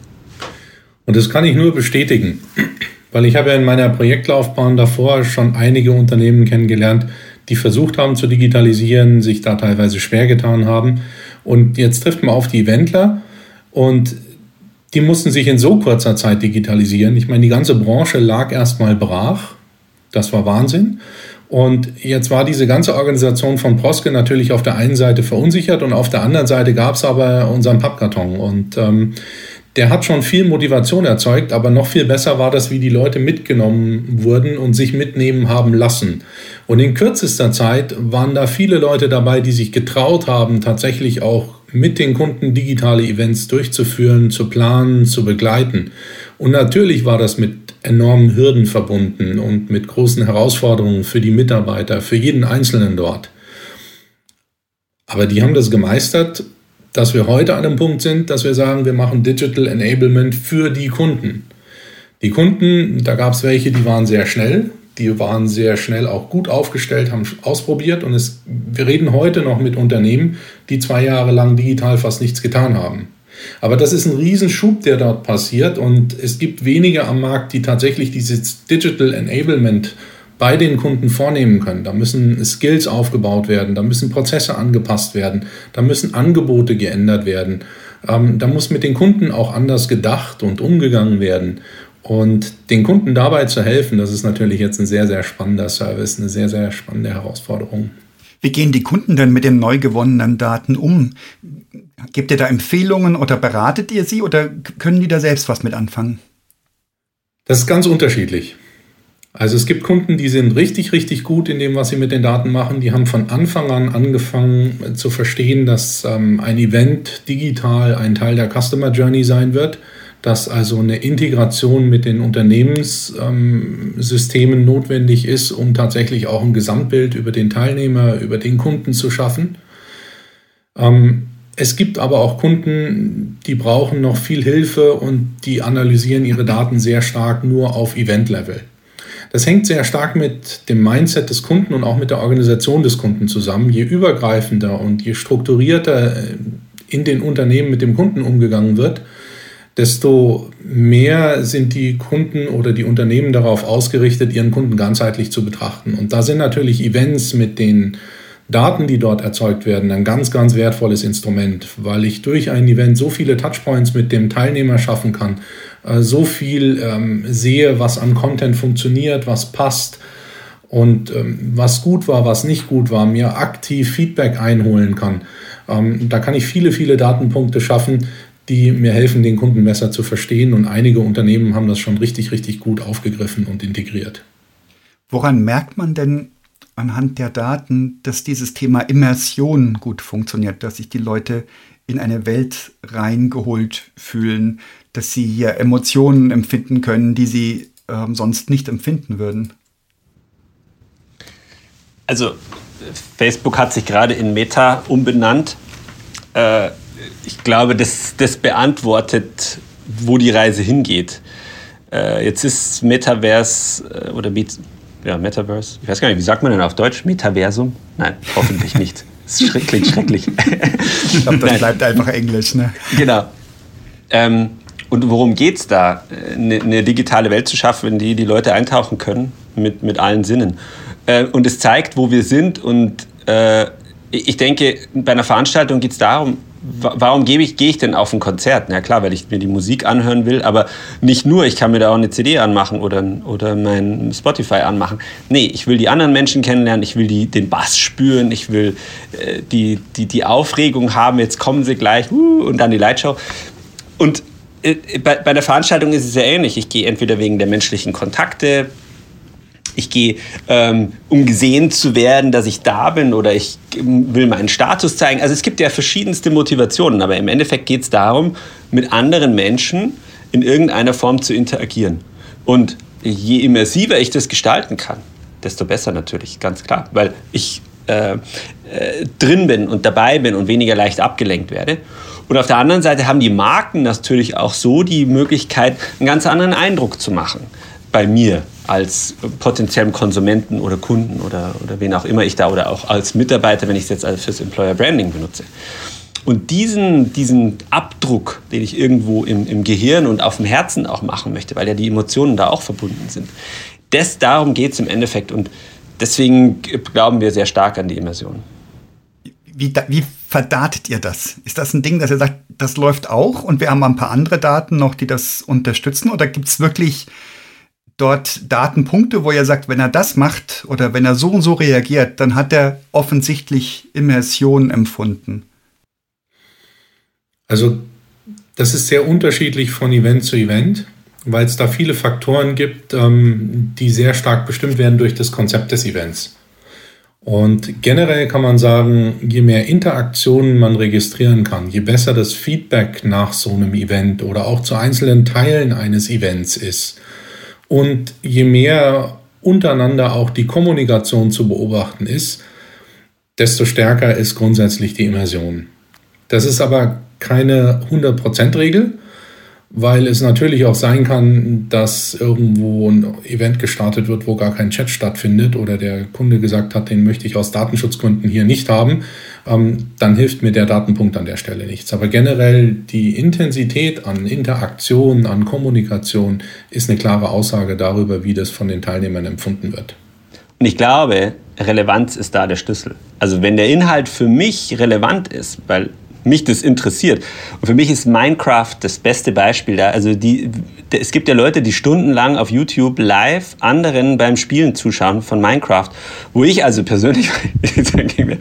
Und das kann ich nur bestätigen, weil ich habe ja in meiner Projektlaufbahn davor schon einige Unternehmen kennengelernt, die versucht haben zu digitalisieren, sich da teilweise schwer getan haben. Und jetzt trifft man auf die Eventler und die mussten sich in so kurzer Zeit digitalisieren. Ich meine, die ganze Branche lag erstmal brach. Das war Wahnsinn. Und jetzt war diese ganze Organisation von Proske natürlich auf der einen Seite verunsichert und auf der anderen Seite gab es aber unseren Pappkarton. Und ähm, der hat schon viel Motivation erzeugt, aber noch viel besser war das, wie die Leute mitgenommen wurden und sich mitnehmen haben lassen. Und in kürzester Zeit waren da viele Leute dabei, die sich getraut haben, tatsächlich auch mit den Kunden digitale Events durchzuführen, zu planen, zu begleiten. Und natürlich war das mit enormen Hürden verbunden und mit großen Herausforderungen für die Mitarbeiter, für jeden Einzelnen dort. Aber die haben das gemeistert dass wir heute an dem Punkt sind, dass wir sagen, wir machen Digital Enablement für die Kunden. Die Kunden, da gab es welche, die waren sehr schnell, die waren sehr schnell auch gut aufgestellt, haben ausprobiert und es, wir reden heute noch mit Unternehmen, die zwei Jahre lang digital fast nichts getan haben. Aber das ist ein Riesenschub, der dort passiert und es gibt wenige am Markt, die tatsächlich dieses Digital Enablement bei den Kunden vornehmen können. Da müssen Skills aufgebaut werden, da müssen Prozesse angepasst werden, da müssen Angebote geändert werden. Ähm, da muss mit den Kunden auch anders gedacht und umgegangen werden. Und den Kunden dabei zu helfen, das ist natürlich jetzt ein sehr, sehr spannender Service, eine sehr, sehr spannende Herausforderung. Wie gehen die Kunden denn mit den neu gewonnenen Daten um? Gebt ihr da Empfehlungen oder beratet ihr sie oder können die da selbst was mit anfangen? Das ist ganz unterschiedlich. Also es gibt Kunden, die sind richtig, richtig gut in dem, was sie mit den Daten machen. Die haben von Anfang an angefangen zu verstehen, dass ähm, ein Event digital ein Teil der Customer Journey sein wird, dass also eine Integration mit den Unternehmenssystemen ähm, notwendig ist, um tatsächlich auch ein Gesamtbild über den Teilnehmer, über den Kunden zu schaffen. Ähm, es gibt aber auch Kunden, die brauchen noch viel Hilfe und die analysieren ihre Daten sehr stark nur auf Event-Level. Das hängt sehr stark mit dem Mindset des Kunden und auch mit der Organisation des Kunden zusammen. Je übergreifender und je strukturierter äh, in den Unternehmen mit dem Kunden umgegangen wird, desto mehr sind die Kunden oder die Unternehmen darauf ausgerichtet, ihren Kunden ganzheitlich zu betrachten. Und da sind natürlich Events mit den Daten, die dort erzeugt werden, ein ganz, ganz wertvolles Instrument, weil ich durch ein Event so viele Touchpoints mit dem Teilnehmer schaffen kann, äh, so viel ähm, sehe, was an Content funktioniert, was passt und ähm, was gut war, was nicht gut war, mir aktiv Feedback einholen kann. Ähm, da kann ich viele, viele Datenpunkte schaffen, die mir helfen, den Kunden besser zu verstehen. Und einige Unternehmen haben das schon richtig, richtig gut aufgegriffen und integriert. Woran merkt man denn, anhand der Daten, dass dieses Thema Immersion gut funktioniert, dass sich die Leute in eine Welt reingeholt fühlen, dass sie hier Emotionen empfinden können, die sie ähm, sonst nicht empfinden würden. Also Facebook hat sich gerade in Meta umbenannt. Äh, ich glaube, das, das beantwortet, wo die Reise hingeht. Äh, jetzt ist Metaverse äh, oder ja, Metaverse. Ich weiß gar nicht, wie sagt man denn auf Deutsch? Metaversum? Nein, hoffentlich nicht. [laughs] Das klingt schrecklich. ich glaube, das Nein. bleibt einfach Englisch, ne? Genau. Ähm, und worum geht es da? Eine, eine, digitale Welt zu schaffen, in die die Leute eintauchen können mit, mit allen Sinnen. Äh, und es zeigt, wo wir sind. Und äh, ich denke, bei einer Veranstaltung geht es darum, warum gebe ich, gehe ich denn auf ein Konzert? Na klar, weil ich mir die Musik anhören will, aber nicht nur, ich kann mir da auch eine CD anmachen oder, oder mein Spotify anmachen. Nee, ich will die anderen Menschen kennenlernen, ich will die, den Bass spüren, ich will äh, die, die, die Aufregung haben, jetzt kommen sie gleich uh, und dann die Lightshow. Und bei, bei der Veranstaltung ist es ja ähnlich. Ich gehe entweder wegen der menschlichen Kontakte, ich gehe, ähm, um gesehen zu werden, dass ich da bin oder ich will meinen Status zeigen. Also es gibt ja verschiedenste Motivationen, aber im Endeffekt geht es darum, mit anderen Menschen in irgendeiner Form zu interagieren. Und je immersiver ich das gestalten kann, desto besser natürlich, ganz klar, weil ich äh, äh, drin bin und dabei bin und weniger leicht abgelenkt werde. Und auf der anderen Seite haben die Marken natürlich auch so die Möglichkeit, einen ganz anderen Eindruck zu machen bei mir als potenziellen Konsumenten oder Kunden oder, oder wen auch immer ich da oder auch als Mitarbeiter, wenn ich es jetzt fürs Employer Branding benutze. Und diesen, diesen Abdruck, den ich irgendwo im, im Gehirn und auf dem Herzen auch machen möchte, weil ja die Emotionen da auch verbunden sind, das, darum geht es im Endeffekt. Und deswegen glauben wir sehr stark an die Immersion. Wie, wie verdatet ihr das? Ist das ein Ding, dass ihr sagt, das läuft auch und wir haben ein paar andere Daten noch, die das unterstützen? Oder gibt es wirklich dort Datenpunkte, wo er sagt, wenn er das macht oder wenn er so und so reagiert, dann hat er offensichtlich Immersion empfunden. Also das ist sehr unterschiedlich von Event zu Event, weil es da viele Faktoren gibt, ähm, die sehr stark bestimmt werden durch das Konzept des Events. Und generell kann man sagen, je mehr Interaktionen man registrieren kann, je besser das Feedback nach so einem Event oder auch zu einzelnen Teilen eines Events ist, und je mehr untereinander auch die Kommunikation zu beobachten ist, desto stärker ist grundsätzlich die Immersion. Das ist aber keine 100%-Regel, weil es natürlich auch sein kann, dass irgendwo ein Event gestartet wird, wo gar kein Chat stattfindet oder der Kunde gesagt hat, den möchte ich aus Datenschutzgründen hier nicht haben, ähm, dann hilft mir der Datenpunkt an der Stelle nichts. Aber generell die Intensität an Interaktion, an Kommunikation ist eine klare Aussage darüber, wie das von den Teilnehmern empfunden wird. Und ich glaube, Relevanz ist da der Schlüssel. Also wenn der Inhalt für mich relevant ist, weil mich das interessiert. Und für mich ist Minecraft das beste Beispiel da. Also die, es gibt ja Leute, die stundenlang auf YouTube live anderen beim Spielen zuschauen von Minecraft, wo ich also persönlich [laughs]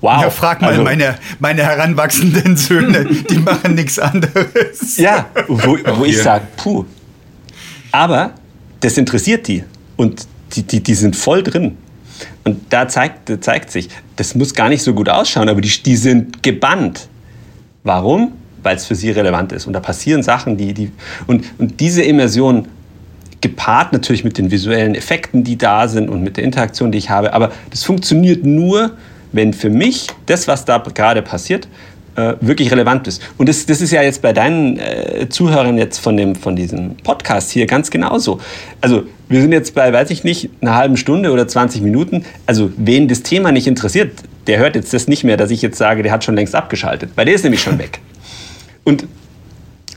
Wow. Ja, frag mal also, meine, meine heranwachsenden Söhne, die machen nichts anderes. [laughs] Ja, wo, wo ich sage, puh. Aber das interessiert die und die, die, die sind voll drin. Und da zeigt, zeigt sich, das muss gar nicht so gut ausschauen, aber die, die sind gebannt. Warum? Weil es für sie relevant ist. Und da passieren Sachen, die. die und, und diese Immersion gepaart natürlich mit den visuellen Effekten, die da sind und mit der Interaktion, die ich habe. Aber das funktioniert nur, wenn für mich das, was da gerade passiert, äh, wirklich relevant ist. Und das, das ist ja jetzt bei deinen äh, Zuhörern jetzt von, dem, von diesem Podcast hier ganz genauso. Also wir sind jetzt bei, weiß ich nicht, einer halben Stunde oder 20 Minuten. Also wen das Thema nicht interessiert, der hört jetzt das nicht mehr, dass ich jetzt sage, der hat schon längst abgeschaltet. Weil der ist nämlich schon weg. Und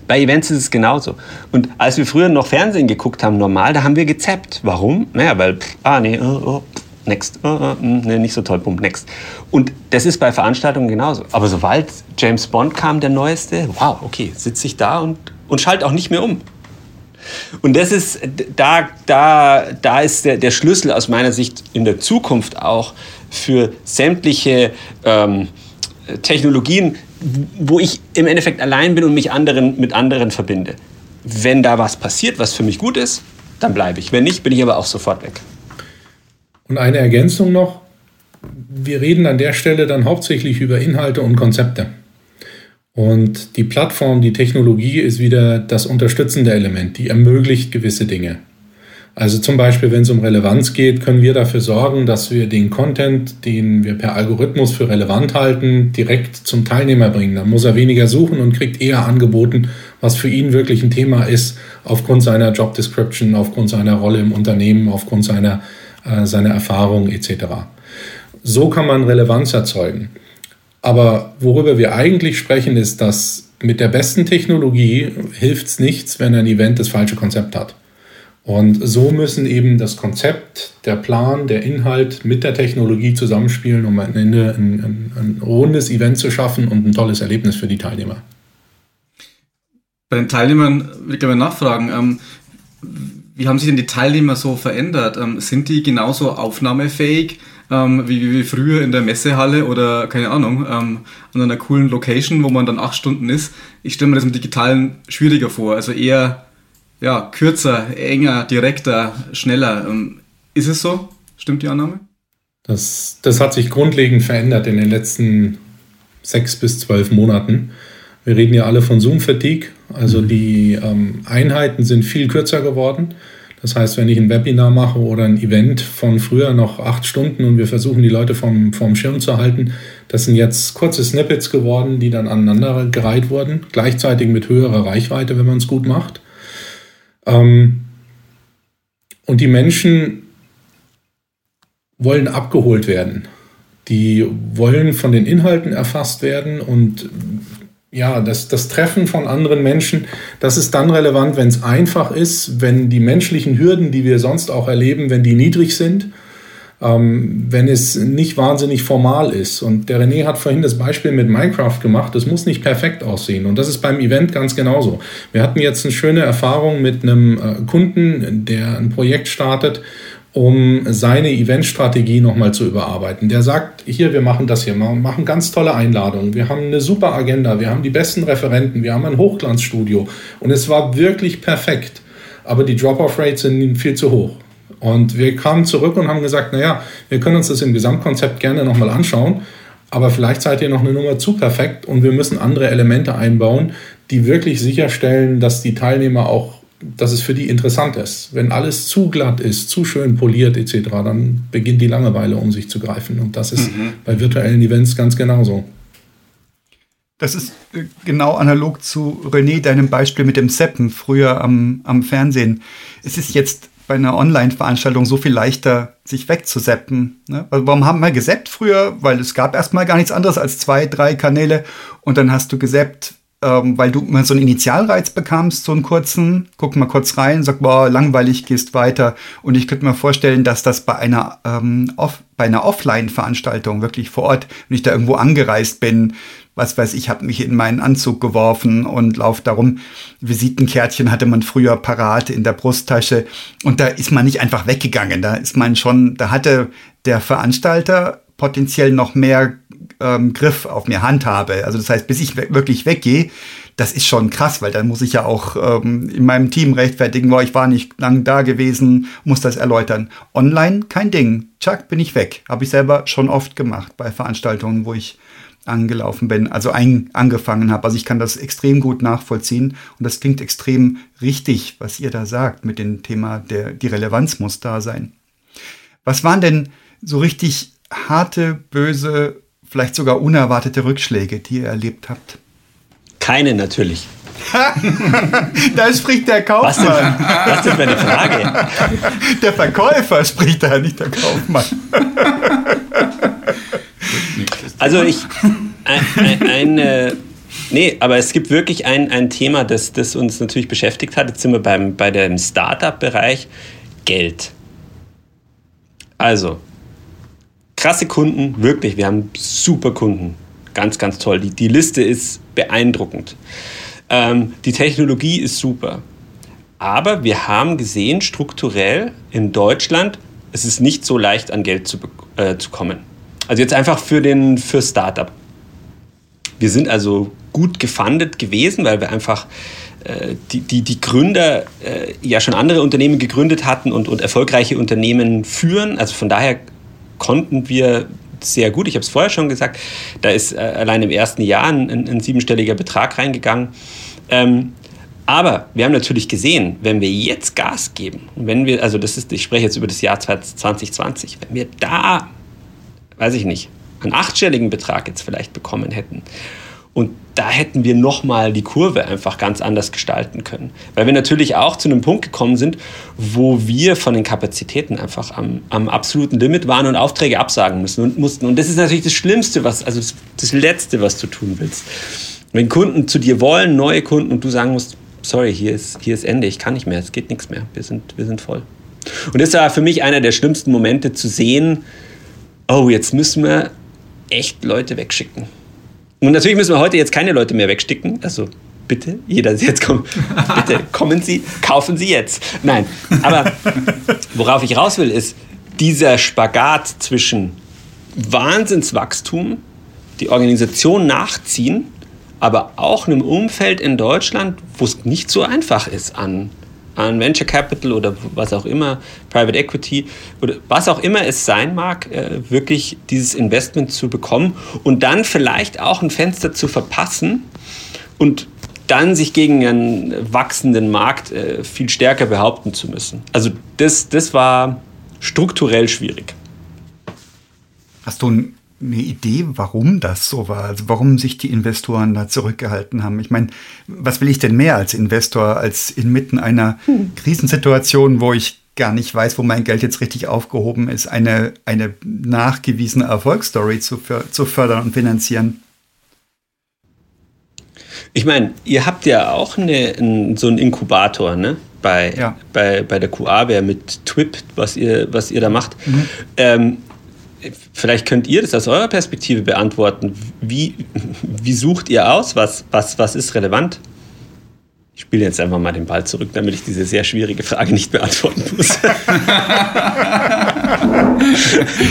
bei Events ist es genauso. Und als wir früher noch Fernsehen geguckt haben, normal, da haben wir gezappt. Warum? Naja, weil, ah nee, oh, oh, next, oh, oh, nee, nicht so toll, bumm, next. Und das ist bei Veranstaltungen genauso. Aber sobald James Bond kam, der neueste, wow, okay, sitze ich da und, und schalte auch nicht mehr um. Und das ist, da, da, da ist der, der Schlüssel aus meiner Sicht in der Zukunft auch für sämtliche ähm, Technologien, wo ich im Endeffekt allein bin und mich anderen, mit anderen verbinde. Wenn da was passiert, was für mich gut ist, dann bleibe ich. Wenn nicht, bin ich aber auch sofort weg. Und eine Ergänzung noch. Wir reden an der Stelle dann hauptsächlich über Inhalte und Konzepte. Und die Plattform, die Technologie ist wieder das unterstützende Element, die ermöglicht gewisse Dinge. Also zum Beispiel, wenn es um Relevanz geht, können wir dafür sorgen, dass wir den Content, den wir per Algorithmus für relevant halten, direkt zum Teilnehmer bringen. Dann muss er weniger suchen und kriegt eher angeboten, was für ihn wirklich ein Thema ist, aufgrund seiner Job Description, aufgrund seiner Rolle im Unternehmen, aufgrund seiner seine Erfahrung etc. So kann man Relevanz erzeugen. Aber worüber wir eigentlich sprechen, ist, dass mit der besten Technologie hilft es nichts, wenn ein Event das falsche Konzept hat. Und so müssen eben das Konzept, der Plan, der Inhalt mit der Technologie zusammenspielen, um am Ende ein, ein, ein rundes Event zu schaffen und ein tolles Erlebnis für die Teilnehmer. Bei den Teilnehmern will ich gerne nachfragen. Ähm, wie haben sich denn die Teilnehmer so verändert? Ähm, sind die genauso aufnahmefähig ähm, wie, wie früher in der Messehalle oder keine Ahnung, ähm, an einer coolen Location, wo man dann acht Stunden ist? Ich stelle mir das im Digitalen schwieriger vor, also eher ja, kürzer, enger, direkter, schneller. Ähm, ist es so? Stimmt die Annahme? Das, das hat sich grundlegend verändert in den letzten sechs bis zwölf Monaten. Wir reden ja alle von Zoom-Fatigue. Also mhm. die ähm, Einheiten sind viel kürzer geworden. Das heißt, wenn ich ein Webinar mache oder ein Event von früher noch acht Stunden und wir versuchen, die Leute vom, vom Schirm zu halten, das sind jetzt kurze Snippets geworden, die dann aneinander gereiht wurden, gleichzeitig mit höherer Reichweite, wenn man es gut macht. Ähm, Und die Menschen wollen abgeholt werden. Die wollen von den Inhalten erfasst werden und ja, das, das Treffen von anderen Menschen, das ist dann relevant, wenn es einfach ist, wenn die menschlichen Hürden, die wir sonst auch erleben, wenn die niedrig sind, ähm, wenn es nicht wahnsinnig formal ist. Und der René hat vorhin das Beispiel mit Minecraft gemacht, das muss nicht perfekt aussehen. Und das ist beim Event ganz genauso. Wir hatten jetzt eine schöne Erfahrung mit einem äh, Kunden, der ein Projekt startet, um seine Eventstrategie nochmal zu überarbeiten. Der sagt, hier, wir machen das hier, wir machen ganz tolle Einladungen, wir haben eine super Agenda, wir haben die besten Referenten, wir haben ein Hochglanzstudio und es war wirklich perfekt. Aber die Drop-off-Rates sind viel zu hoch. Und wir kamen zurück und haben gesagt, naja, wir können uns das im Gesamtkonzept gerne nochmal anschauen, aber vielleicht seid ihr noch eine Nummer zu perfekt und wir müssen andere Elemente einbauen, die wirklich sicherstellen, dass die Teilnehmer auch dass es für die interessant ist. Wenn alles zu glatt ist, zu schön poliert etc., dann beginnt die Langeweile um sich zu greifen. Und das ist mhm. bei virtuellen Events ganz genauso. Das ist äh, genau analog zu René, deinem Beispiel mit dem Seppen früher am, am Fernsehen. Es ist jetzt bei einer Online-Veranstaltung so viel leichter, sich wegzuseppen. Ne? Also warum haben wir gesappt früher? Weil es gab erstmal gar nichts anderes als zwei, drei Kanäle und dann hast du gesappt, ähm, weil du mal so einen Initialreiz bekamst, so einen kurzen, guck mal kurz rein, sag, boah, langweilig, gehst weiter. Und ich könnte mir vorstellen, dass das bei einer, ähm, off, bei einer Offline-Veranstaltung wirklich vor Ort, wenn ich da irgendwo angereist bin, was weiß ich, habe mich in meinen Anzug geworfen und lauf darum. Visitenkärtchen hatte man früher parat in der Brusttasche und da ist man nicht einfach weggegangen. Da ist man schon, da hatte der Veranstalter potenziell noch mehr ähm, Griff auf mir Handhabe. Also das heißt, bis ich wirklich weggehe, das ist schon krass, weil dann muss ich ja auch ähm, in meinem Team rechtfertigen, boah, ich war nicht lang da gewesen, muss das erläutern. Online kein Ding. Chuck, bin ich weg. Habe ich selber schon oft gemacht bei Veranstaltungen, wo ich angelaufen bin, also ein, angefangen habe. Also ich kann das extrem gut nachvollziehen und das klingt extrem richtig, was ihr da sagt mit dem Thema, der, die Relevanz muss da sein. Was waren denn so richtig harte, böse vielleicht sogar unerwartete Rückschläge, die ihr erlebt habt? Keine natürlich. [laughs] da spricht der Kaufmann. Was denn, was denn für eine Frage? [laughs] Der Verkäufer spricht da, nicht der Kaufmann. Also ich, ein, ein, ein äh, nee, aber es gibt wirklich ein, ein Thema, das, das uns natürlich beschäftigt hat. Jetzt sind wir beim, bei dem Startup-Bereich, Geld. Also, krasse Kunden, wirklich, wir haben super Kunden. Ganz, ganz toll. Die, die Liste ist beeindruckend. Ähm, die Technologie ist super. Aber wir haben gesehen, strukturell in Deutschland, es ist nicht so leicht, an Geld zu, äh, zu kommen. Also jetzt einfach für den für Startup. Wir sind also gut gefundet gewesen, weil wir einfach äh, die, die, die Gründer äh, ja schon andere Unternehmen gegründet hatten und, und erfolgreiche Unternehmen führen. Also von daher konnten wir sehr gut. Ich habe es vorher schon gesagt, da ist äh, allein im ersten Jahr ein, ein siebenstelliger Betrag reingegangen. Ähm, aber wir haben natürlich gesehen, wenn wir jetzt Gas geben, wenn wir, also das ist, ich spreche jetzt über das Jahr 2020, wenn wir da, weiß ich nicht, einen achtstelligen Betrag jetzt vielleicht bekommen hätten und da hätten wir nochmal die Kurve einfach ganz anders gestalten können. Weil wir natürlich auch zu einem Punkt gekommen sind, wo wir von den Kapazitäten einfach am, am absoluten Limit waren und Aufträge absagen müssen und mussten. Und das ist natürlich das Schlimmste, was, also das, das Letzte, was du tun willst. Wenn Kunden zu dir wollen, neue Kunden, und du sagen musst, sorry, hier ist, hier ist Ende, ich kann nicht mehr, es geht nichts mehr, wir sind, wir sind voll. Und das war für mich einer der schlimmsten Momente zu sehen, oh, jetzt müssen wir echt Leute wegschicken und natürlich müssen wir heute jetzt keine Leute mehr wegsticken. Also bitte, jeder jetzt kommt, [laughs] bitte kommen Sie, kaufen Sie jetzt. Nein, aber worauf ich raus will, ist dieser Spagat zwischen Wahnsinnswachstum, die Organisation nachziehen, aber auch einem Umfeld in Deutschland, wo es nicht so einfach ist an an Venture Capital oder was auch immer, Private Equity oder was auch immer es sein mag, äh, wirklich dieses Investment zu bekommen und dann vielleicht auch ein Fenster zu verpassen und dann sich gegen einen wachsenden Markt äh, viel stärker behaupten zu müssen. Also das, das war strukturell schwierig. Hast du ein eine Idee, warum das so war? Also warum sich die Investoren da zurückgehalten haben? Ich meine, was will ich denn mehr als Investor, als inmitten einer hm. Krisensituation, wo ich gar nicht weiß, wo mein Geld jetzt richtig aufgehoben ist, eine, eine nachgewiesene Erfolgsstory zu, zu fördern und finanzieren. Ich meine, ihr habt ja auch eine, so einen Inkubator, ne? Bei, ja. bei, bei der QA, mit TWIP, was ihr, was ihr da macht. Mhm. Ähm, vielleicht könnt ihr das aus eurer Perspektive beantworten. Wie, wie sucht ihr aus? Was, was, was ist relevant? Ich spiele jetzt einfach mal den Ball zurück, damit ich diese sehr schwierige Frage nicht beantworten muss. [laughs]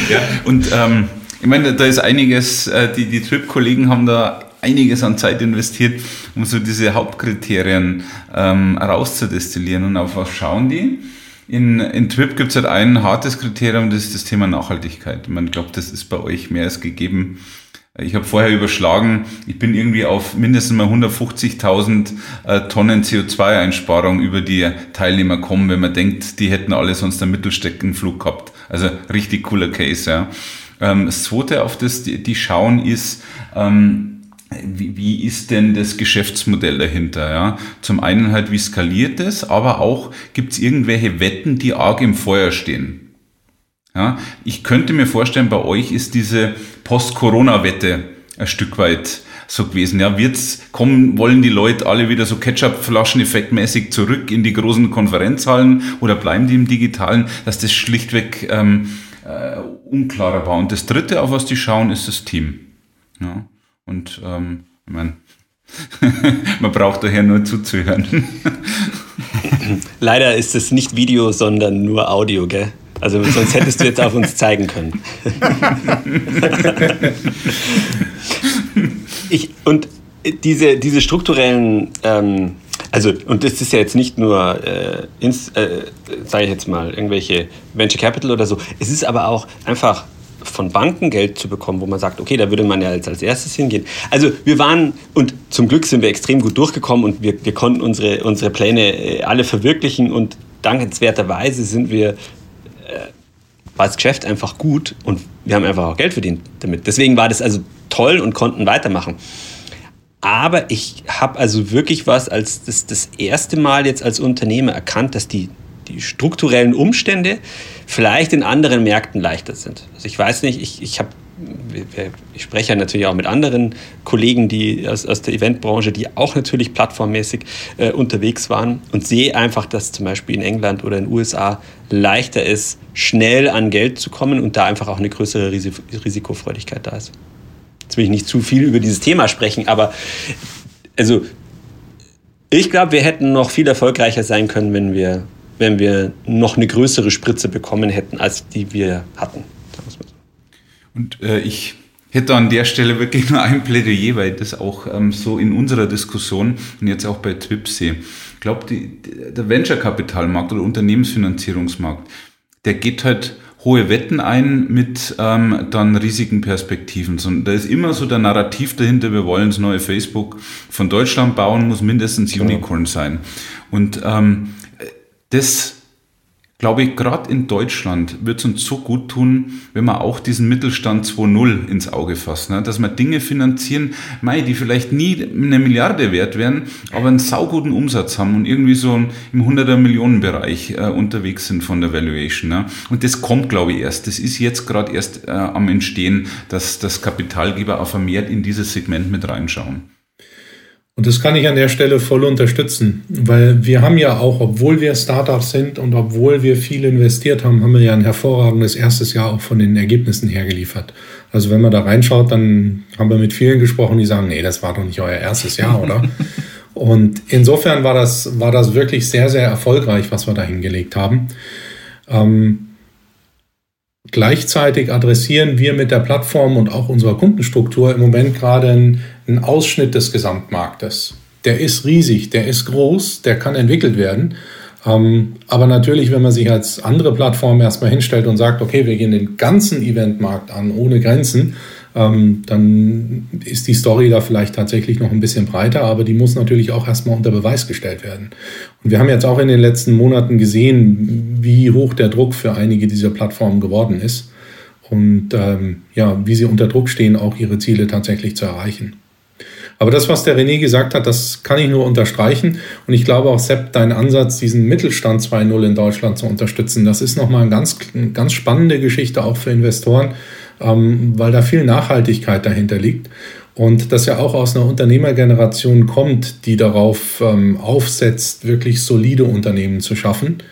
ja, und ähm, ich meine, da ist einiges, äh, die, die Trip-Kollegen haben da einiges an Zeit investiert, um so diese Hauptkriterien ähm, rauszudestillieren. Und auf was schauen die? In, in Trip gibt es halt ein hartes Kriterium, das ist das Thema Nachhaltigkeit. Man glaubt, das ist bei euch mehr als gegeben. Ich habe vorher überschlagen, ich bin irgendwie auf mindestens mal 150.000 äh, Tonnen CO2-Einsparung über die Teilnehmer kommen, wenn man denkt, die hätten alle sonst einen Mittelstreckenflug gehabt. Also richtig cooler Case. Ja. Ähm, das Zweite, auf das die, die schauen, ist, ähm, wie, wie ist denn das Geschäftsmodell dahinter? Ja? Zum einen halt, wie skaliert es, aber auch gibt es irgendwelche Wetten, die arg im Feuer stehen. Ja? Ich könnte mir vorstellen, bei euch ist diese Post-Corona-Wette ein Stück weit so gewesen. Ja, wird's kommen, wollen die Leute alle wieder so Ketchup-Flaschen effektmäßig zurück in die großen Konferenzhallen oder bleiben die im Digitalen, dass das schlichtweg ähm, äh, unklarer war. Und das dritte, auf was die schauen, ist das Team. Ja. Und ähm, ich meine, [laughs] man braucht daher nur zuzuhören. Leider ist es nicht Video, sondern nur Audio, gell? Also sonst hättest du jetzt auf uns zeigen können. [laughs] ich, und diese, diese strukturellen, ähm, also, und das ist ja jetzt nicht nur, äh, äh, sage ich jetzt mal, irgendwelche Venture Capital oder so, es ist aber auch einfach von Banken Geld zu bekommen, wo man sagt, okay, da würde man ja als, als erstes hingehen. Also wir waren, und zum Glück sind wir extrem gut durchgekommen und wir, wir konnten unsere, unsere Pläne äh, alle verwirklichen und dankenswerterweise sind wir, äh, war das Geschäft einfach gut und wir haben einfach auch Geld verdient damit. Deswegen war das also toll und konnten weitermachen. Aber ich habe also wirklich was als das, das erste Mal jetzt als Unternehmer erkannt, dass die die strukturellen Umstände vielleicht in anderen Märkten leichter sind. Also ich weiß nicht, ich, ich habe ich spreche ja natürlich auch mit anderen Kollegen, die aus, aus der Eventbranche, die auch natürlich plattformmäßig äh, unterwegs waren und sehe einfach, dass zum Beispiel in England oder in den USA leichter ist, schnell an Geld zu kommen und da einfach auch eine größere Risikofreudigkeit da ist. Jetzt will ich nicht zu viel über dieses Thema sprechen, aber also ich glaube, wir hätten noch viel erfolgreicher sein können, wenn wir wenn wir noch eine größere Spritze bekommen hätten, als die wir hatten. Und äh, ich hätte an der Stelle wirklich nur ein Plädoyer, weil das auch ähm, so in unserer Diskussion und jetzt auch bei TWIP sehe. Ich glaube, der Venture-Kapitalmarkt oder Unternehmensfinanzierungsmarkt, der geht halt hohe Wetten ein mit ähm, dann riesigen Perspektiven. So, da ist immer so der Narrativ dahinter, wir wollen das neue Facebook von Deutschland bauen, muss mindestens Unicorn sein. Und ähm, das, glaube ich, gerade in Deutschland wird es uns so gut tun, wenn wir auch diesen Mittelstand 2.0 ins Auge fassen. Ne? Dass wir Dinge finanzieren, mei, die vielleicht nie eine Milliarde wert wären, aber einen sauguten Umsatz haben und irgendwie so im 100er Millionen Bereich äh, unterwegs sind von der Valuation. Ne? Und das kommt, glaube ich, erst. Das ist jetzt gerade erst äh, am Entstehen, dass das Kapitalgeber auch vermehrt in dieses Segment mit reinschauen. Und das kann ich an der Stelle voll unterstützen, weil wir haben ja auch, obwohl wir Startups sind und obwohl wir viel investiert haben, haben wir ja ein hervorragendes erstes Jahr auch von den Ergebnissen her geliefert. Also wenn man da reinschaut, dann haben wir mit vielen gesprochen, die sagen, nee, das war doch nicht euer erstes Jahr, oder? [laughs] und insofern war das, war das wirklich sehr, sehr erfolgreich, was wir da hingelegt haben. Ähm, Gleichzeitig adressieren wir mit der Plattform und auch unserer Kundenstruktur im Moment gerade einen, einen, Ausschnitt des Gesamtmarktes. Der ist riesig, der ist groß, der kann entwickelt werden. Ähm, aber natürlich, wenn man sich als andere Plattform erstmal hinstellt und sagt, okay, wir gehen den ganzen Eventmarkt an, ohne Grenzen, ähm, dann ist die Story da vielleicht tatsächlich noch ein bisschen breiter, aber die muss natürlich auch erstmal unter Beweis gestellt werden. Und wir haben jetzt auch in den letzten Monaten gesehen, wie hoch der Druck für einige dieser Plattformen geworden ist und ähm, ja, wie sie unter Druck stehen, auch ihre Ziele tatsächlich zu erreichen. Aber das, was der René gesagt hat, das kann ich nur unterstreichen. Und ich glaube auch, Sepp, dein Ansatz, diesen Mittelstand 2.0 in Deutschland zu unterstützen, das ist nochmal eine ganz, ganz spannende Geschichte auch für Investoren, ähm, weil da viel Nachhaltigkeit dahinter liegt. Und das ja auch aus einer Unternehmergeneration kommt, die darauf ähm, aufsetzt, wirklich solide Unternehmen zu schaffen.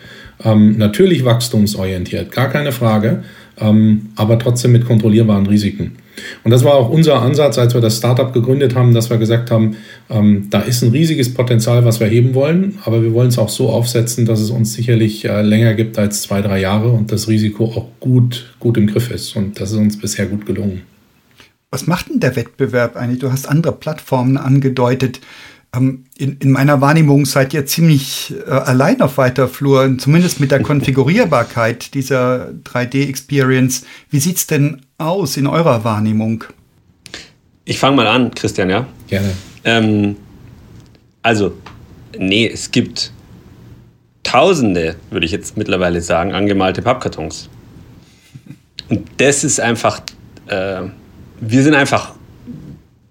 Ähm, natürlich wachstumsorientiert, gar keine Frage, ähm, aber trotzdem mit kontrollierbaren Risiken. Und das war auch unser Ansatz, als wir das Startup gegründet haben, dass wir gesagt haben, ähm, da ist ein riesiges Potenzial, was wir heben wollen, aber wir wollen es auch so aufsetzen, dass es uns sicherlich äh, länger gibt als zwei, drei Jahre und das Risiko auch gut, gut im Griff ist. Und das ist uns bisher gut gelungen. Was macht denn der Wettbewerb eigentlich? Du hast andere Plattformen angedeutet. Ähm, in, in, meiner Wahrnehmung seid ihr ziemlich äh, allein auf weiter Flur, zumindest mit der [laughs] Konfigurierbarkeit dieser 3D-Experience. Wie sieht es denn aus in eurer Wahrnehmung? Ich fange mal an, Christian, ja? Gerne. Ähm, also, nee, es gibt Tausende, würde ich jetzt mittlerweile sagen, angemalte Pappkartons. Und das ist einfach äh, wir sind einfach,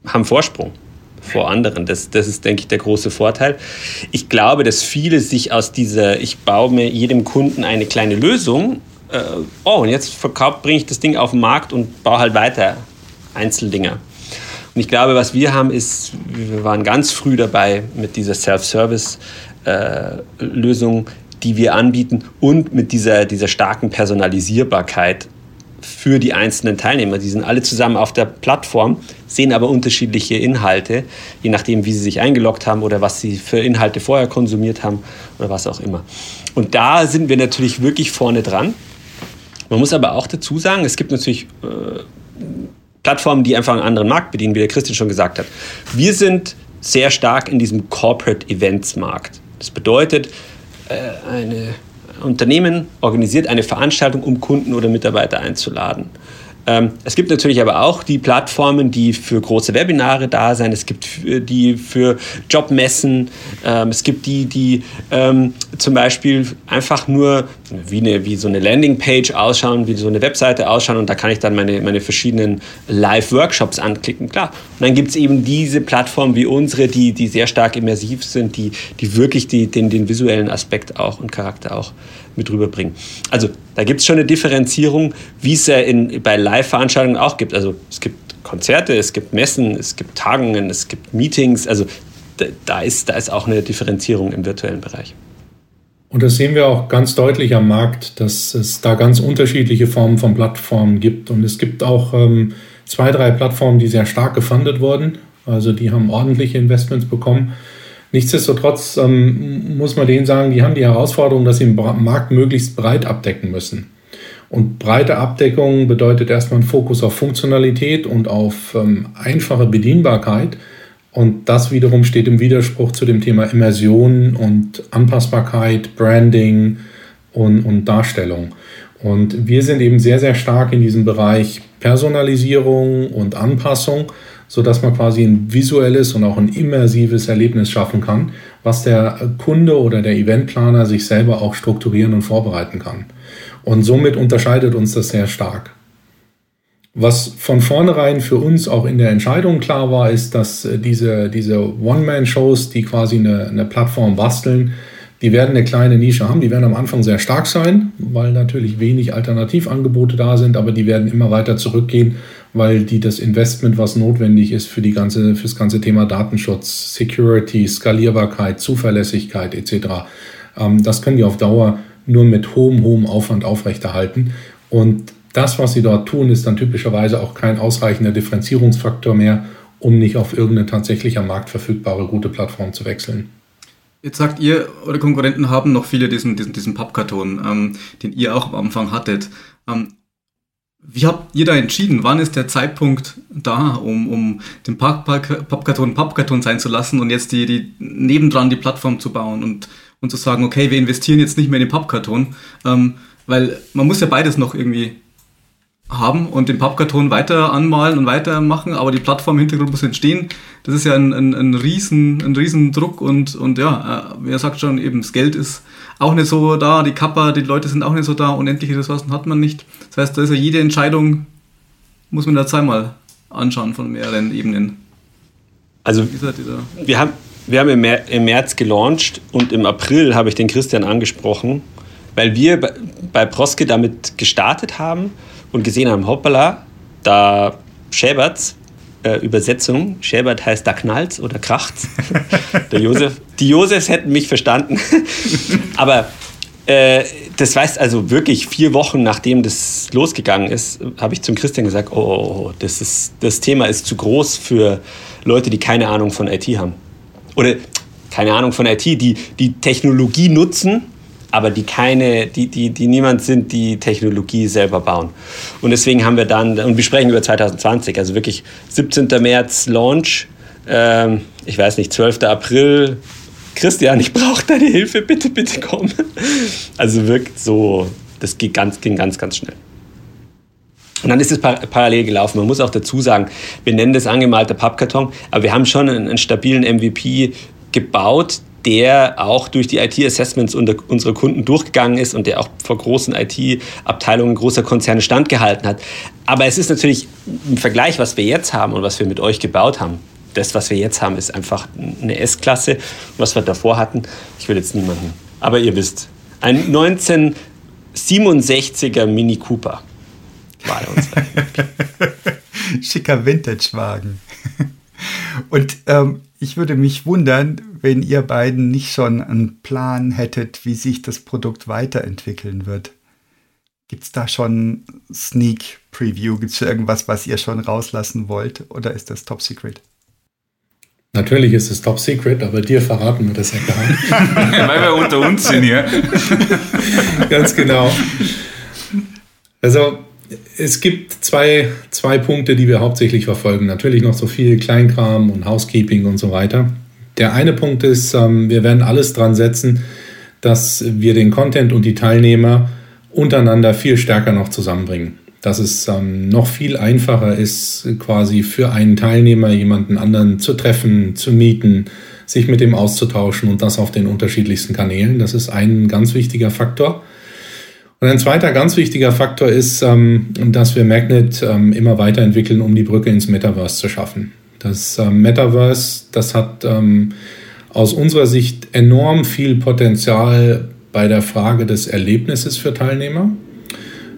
haben Vorsprung vor anderen. Das, das ist, denke ich, der große Vorteil. Ich glaube, dass viele sich aus dieser, ich baue mir jedem Kunden eine kleine Lösung, äh, oh, und jetzt bringe ich das Ding auf den Markt und baue halt weiter Einzeldinger. Und ich glaube, was wir haben, ist, wir waren ganz früh dabei mit dieser Self-Service-Lösung, äh, die wir anbieten und mit dieser, dieser starken Personalisierbarkeit für die einzelnen Teilnehmer. Die sind alle zusammen auf der Plattform, sehen aber unterschiedliche Inhalte, je nachdem, wie sie sich eingeloggt haben oder was sie für Inhalte vorher konsumiert haben oder was auch immer. Und da sind wir natürlich wirklich vorne dran. Man muss aber auch dazu sagen, es gibt natürlich äh, Plattformen, die einfach einen anderen Markt bedienen, wie der Christian schon gesagt hat. Wir sind sehr stark in diesem Corporate Events Markt. Das bedeutet, äh, eine Unternehmen organisiert eine Veranstaltung, um Kunden oder Mitarbeiter einzuladen. Ähm, es gibt natürlich aber auch die Plattformen, die für große Webinare da sind. Es gibt die für Jobmessen. Ähm, es gibt die, die ähm, zum Beispiel einfach nur wie, eine, wie so eine Landingpage ausschauen, wie so eine Webseite ausschauen und da kann ich dann meine, meine verschiedenen Live-Workshops anklicken. Klar. Und dann gibt es eben diese Plattformen wie unsere, die, die sehr stark immersiv sind, die, die wirklich die, den, den visuellen Aspekt auch und Charakter auch mit rüberbringen. Also da gibt es schon eine Differenzierung, wie es ja in, bei Live-Veranstaltungen auch gibt. Also es gibt Konzerte, es gibt Messen, es gibt Tagungen, es gibt Meetings. Also da ist, da ist auch eine Differenzierung im virtuellen Bereich. Und das sehen wir auch ganz deutlich am Markt, dass es da ganz unterschiedliche Formen von Plattformen gibt. Und es gibt auch ähm, zwei, drei Plattformen, die sehr stark gefundet wurden. Also die haben ordentliche Investments bekommen. Nichtsdestotrotz ähm, muss man denen sagen, die haben die Herausforderung, dass sie den Markt möglichst breit abdecken müssen. Und breite Abdeckung bedeutet erstmal ein Fokus auf Funktionalität und auf ähm, einfache Bedienbarkeit. Und das wiederum steht im Widerspruch zu dem Thema Immersion und Anpassbarkeit, Branding und, und Darstellung. Und wir sind eben sehr, sehr stark in diesem Bereich Personalisierung und Anpassung sodass man quasi ein visuelles und auch ein immersives Erlebnis schaffen kann, was der Kunde oder der Eventplaner sich selber auch strukturieren und vorbereiten kann. Und somit unterscheidet uns das sehr stark. Was von vornherein für uns auch in der Entscheidung klar war, ist, dass äh, diese, diese One-Man-Shows, die quasi eine, eine Plattform basteln, die werden eine kleine Nische haben. Die werden am Anfang sehr stark sein, weil natürlich wenig Alternativangebote da sind, aber die werden immer weiter zurückgehen weil die das Investment, was notwendig ist für, die ganze, für das ganze Thema Datenschutz, Security, Skalierbarkeit, Zuverlässigkeit etc., ähm, das können die auf Dauer nur mit hohem, hohem Aufwand aufrechterhalten. Und das, was sie dort tun, ist dann typischerweise auch kein ausreichender Differenzierungsfaktor mehr, um nicht auf irgendeine tatsächlich am Markt verfügbare gute Plattform zu wechseln. Jetzt sagt ihr, eure Konkurrenten haben noch viele diesen, diesen, diesen Pappkarton, ähm, den ihr auch am Anfang hattet. Ähm, wie habt ihr da entschieden? Wann ist der Zeitpunkt da, um, um den Pappkarton Pappkarton sein zu lassen und jetzt die, die nebendran die Plattform zu bauen und, und zu sagen, okay, wir investieren jetzt nicht mehr in den Pappkarton, ähm, weil man muss ja beides noch irgendwie haben und den Pappkarton weiter anmalen und weitermachen, aber die Plattform im Hintergrund muss entstehen. Das ist ja ein, ein, ein, riesen, ein riesen Druck und, und ja, äh, wer sagt schon, eben das Geld ist auch nicht so da, die Kappa, die Leute sind auch nicht so da, unendliche Ressourcen hat man nicht. Das heißt, da ist ja jede Entscheidung, muss man da zweimal anschauen von mehreren Ebenen. Also wir haben, wir haben im März gelauncht und im April habe ich den Christian angesprochen, weil wir bei Proske damit gestartet haben und gesehen haben, hoppala, da schäbert's, äh, Übersetzung, schäbert heißt da knallt's oder kracht's. [laughs] Der Josef, die Josefs hätten mich verstanden. [laughs] Aber äh, das heißt also wirklich vier Wochen nachdem das losgegangen ist, habe ich zum Christian gesagt, oh, oh, oh, das, ist, das Thema ist zu groß für Leute, die keine Ahnung von IT haben. Oder keine Ahnung von IT, die die Technologie nutzen, aber die keine, die, die, die niemand sind, die Technologie selber bauen. Und deswegen haben wir dann, und wir sprechen über 2020, also wirklich 17. März Launch, ähm, ich weiß nicht, 12. April, Christian, ich brauche deine Hilfe, bitte, bitte komm. Also wirkt so, das ging ganz, ging ganz, ganz schnell. Und dann ist es par parallel gelaufen. Man muss auch dazu sagen, wir nennen das angemalter Pappkarton, aber wir haben schon einen, einen stabilen MVP gebaut, der auch durch die IT-Assessments unserer Kunden durchgegangen ist und der auch vor großen IT-Abteilungen großer Konzerne standgehalten hat. Aber es ist natürlich im Vergleich, was wir jetzt haben und was wir mit euch gebaut haben. Das, was wir jetzt haben, ist einfach eine S-Klasse. Was wir davor hatten, ich will jetzt niemanden. Aber ihr wisst, ein 1967er Mini Cooper war unser. [laughs] Schicker Vintage-Wagen. [laughs] Und ähm, ich würde mich wundern, wenn ihr beiden nicht schon einen Plan hättet, wie sich das Produkt weiterentwickeln wird. Gibt es da schon Sneak Preview? Gibt es irgendwas, was ihr schon rauslassen wollt? Oder ist das Top Secret? Natürlich ist es Top Secret, aber dir verraten wir das ja gar nicht. [laughs] Weil wir unter uns sind hier. [laughs] Ganz genau. Also es gibt zwei, zwei Punkte, die wir hauptsächlich verfolgen. Natürlich noch so viel Kleinkram und Housekeeping und so weiter. Der eine Punkt ist, ähm, wir werden alles dran setzen, dass wir den Content und die Teilnehmer untereinander viel stärker noch zusammenbringen. Dass es ähm, noch viel einfacher ist, quasi für einen Teilnehmer jemanden anderen zu treffen, zu mieten, sich mit dem auszutauschen und das auf den unterschiedlichsten Kanälen. Das ist ein ganz wichtiger Faktor. Und ein zweiter ganz wichtiger Faktor ist, ähm, dass wir Magnet immer weiterentwickeln, um die Brücke ins Metaverse zu schaffen. Das ähm, Metaverse, das hat aus unserer Sicht enorm viel Potenzial bei der Frage des Erlebnisses für Teilnehmer.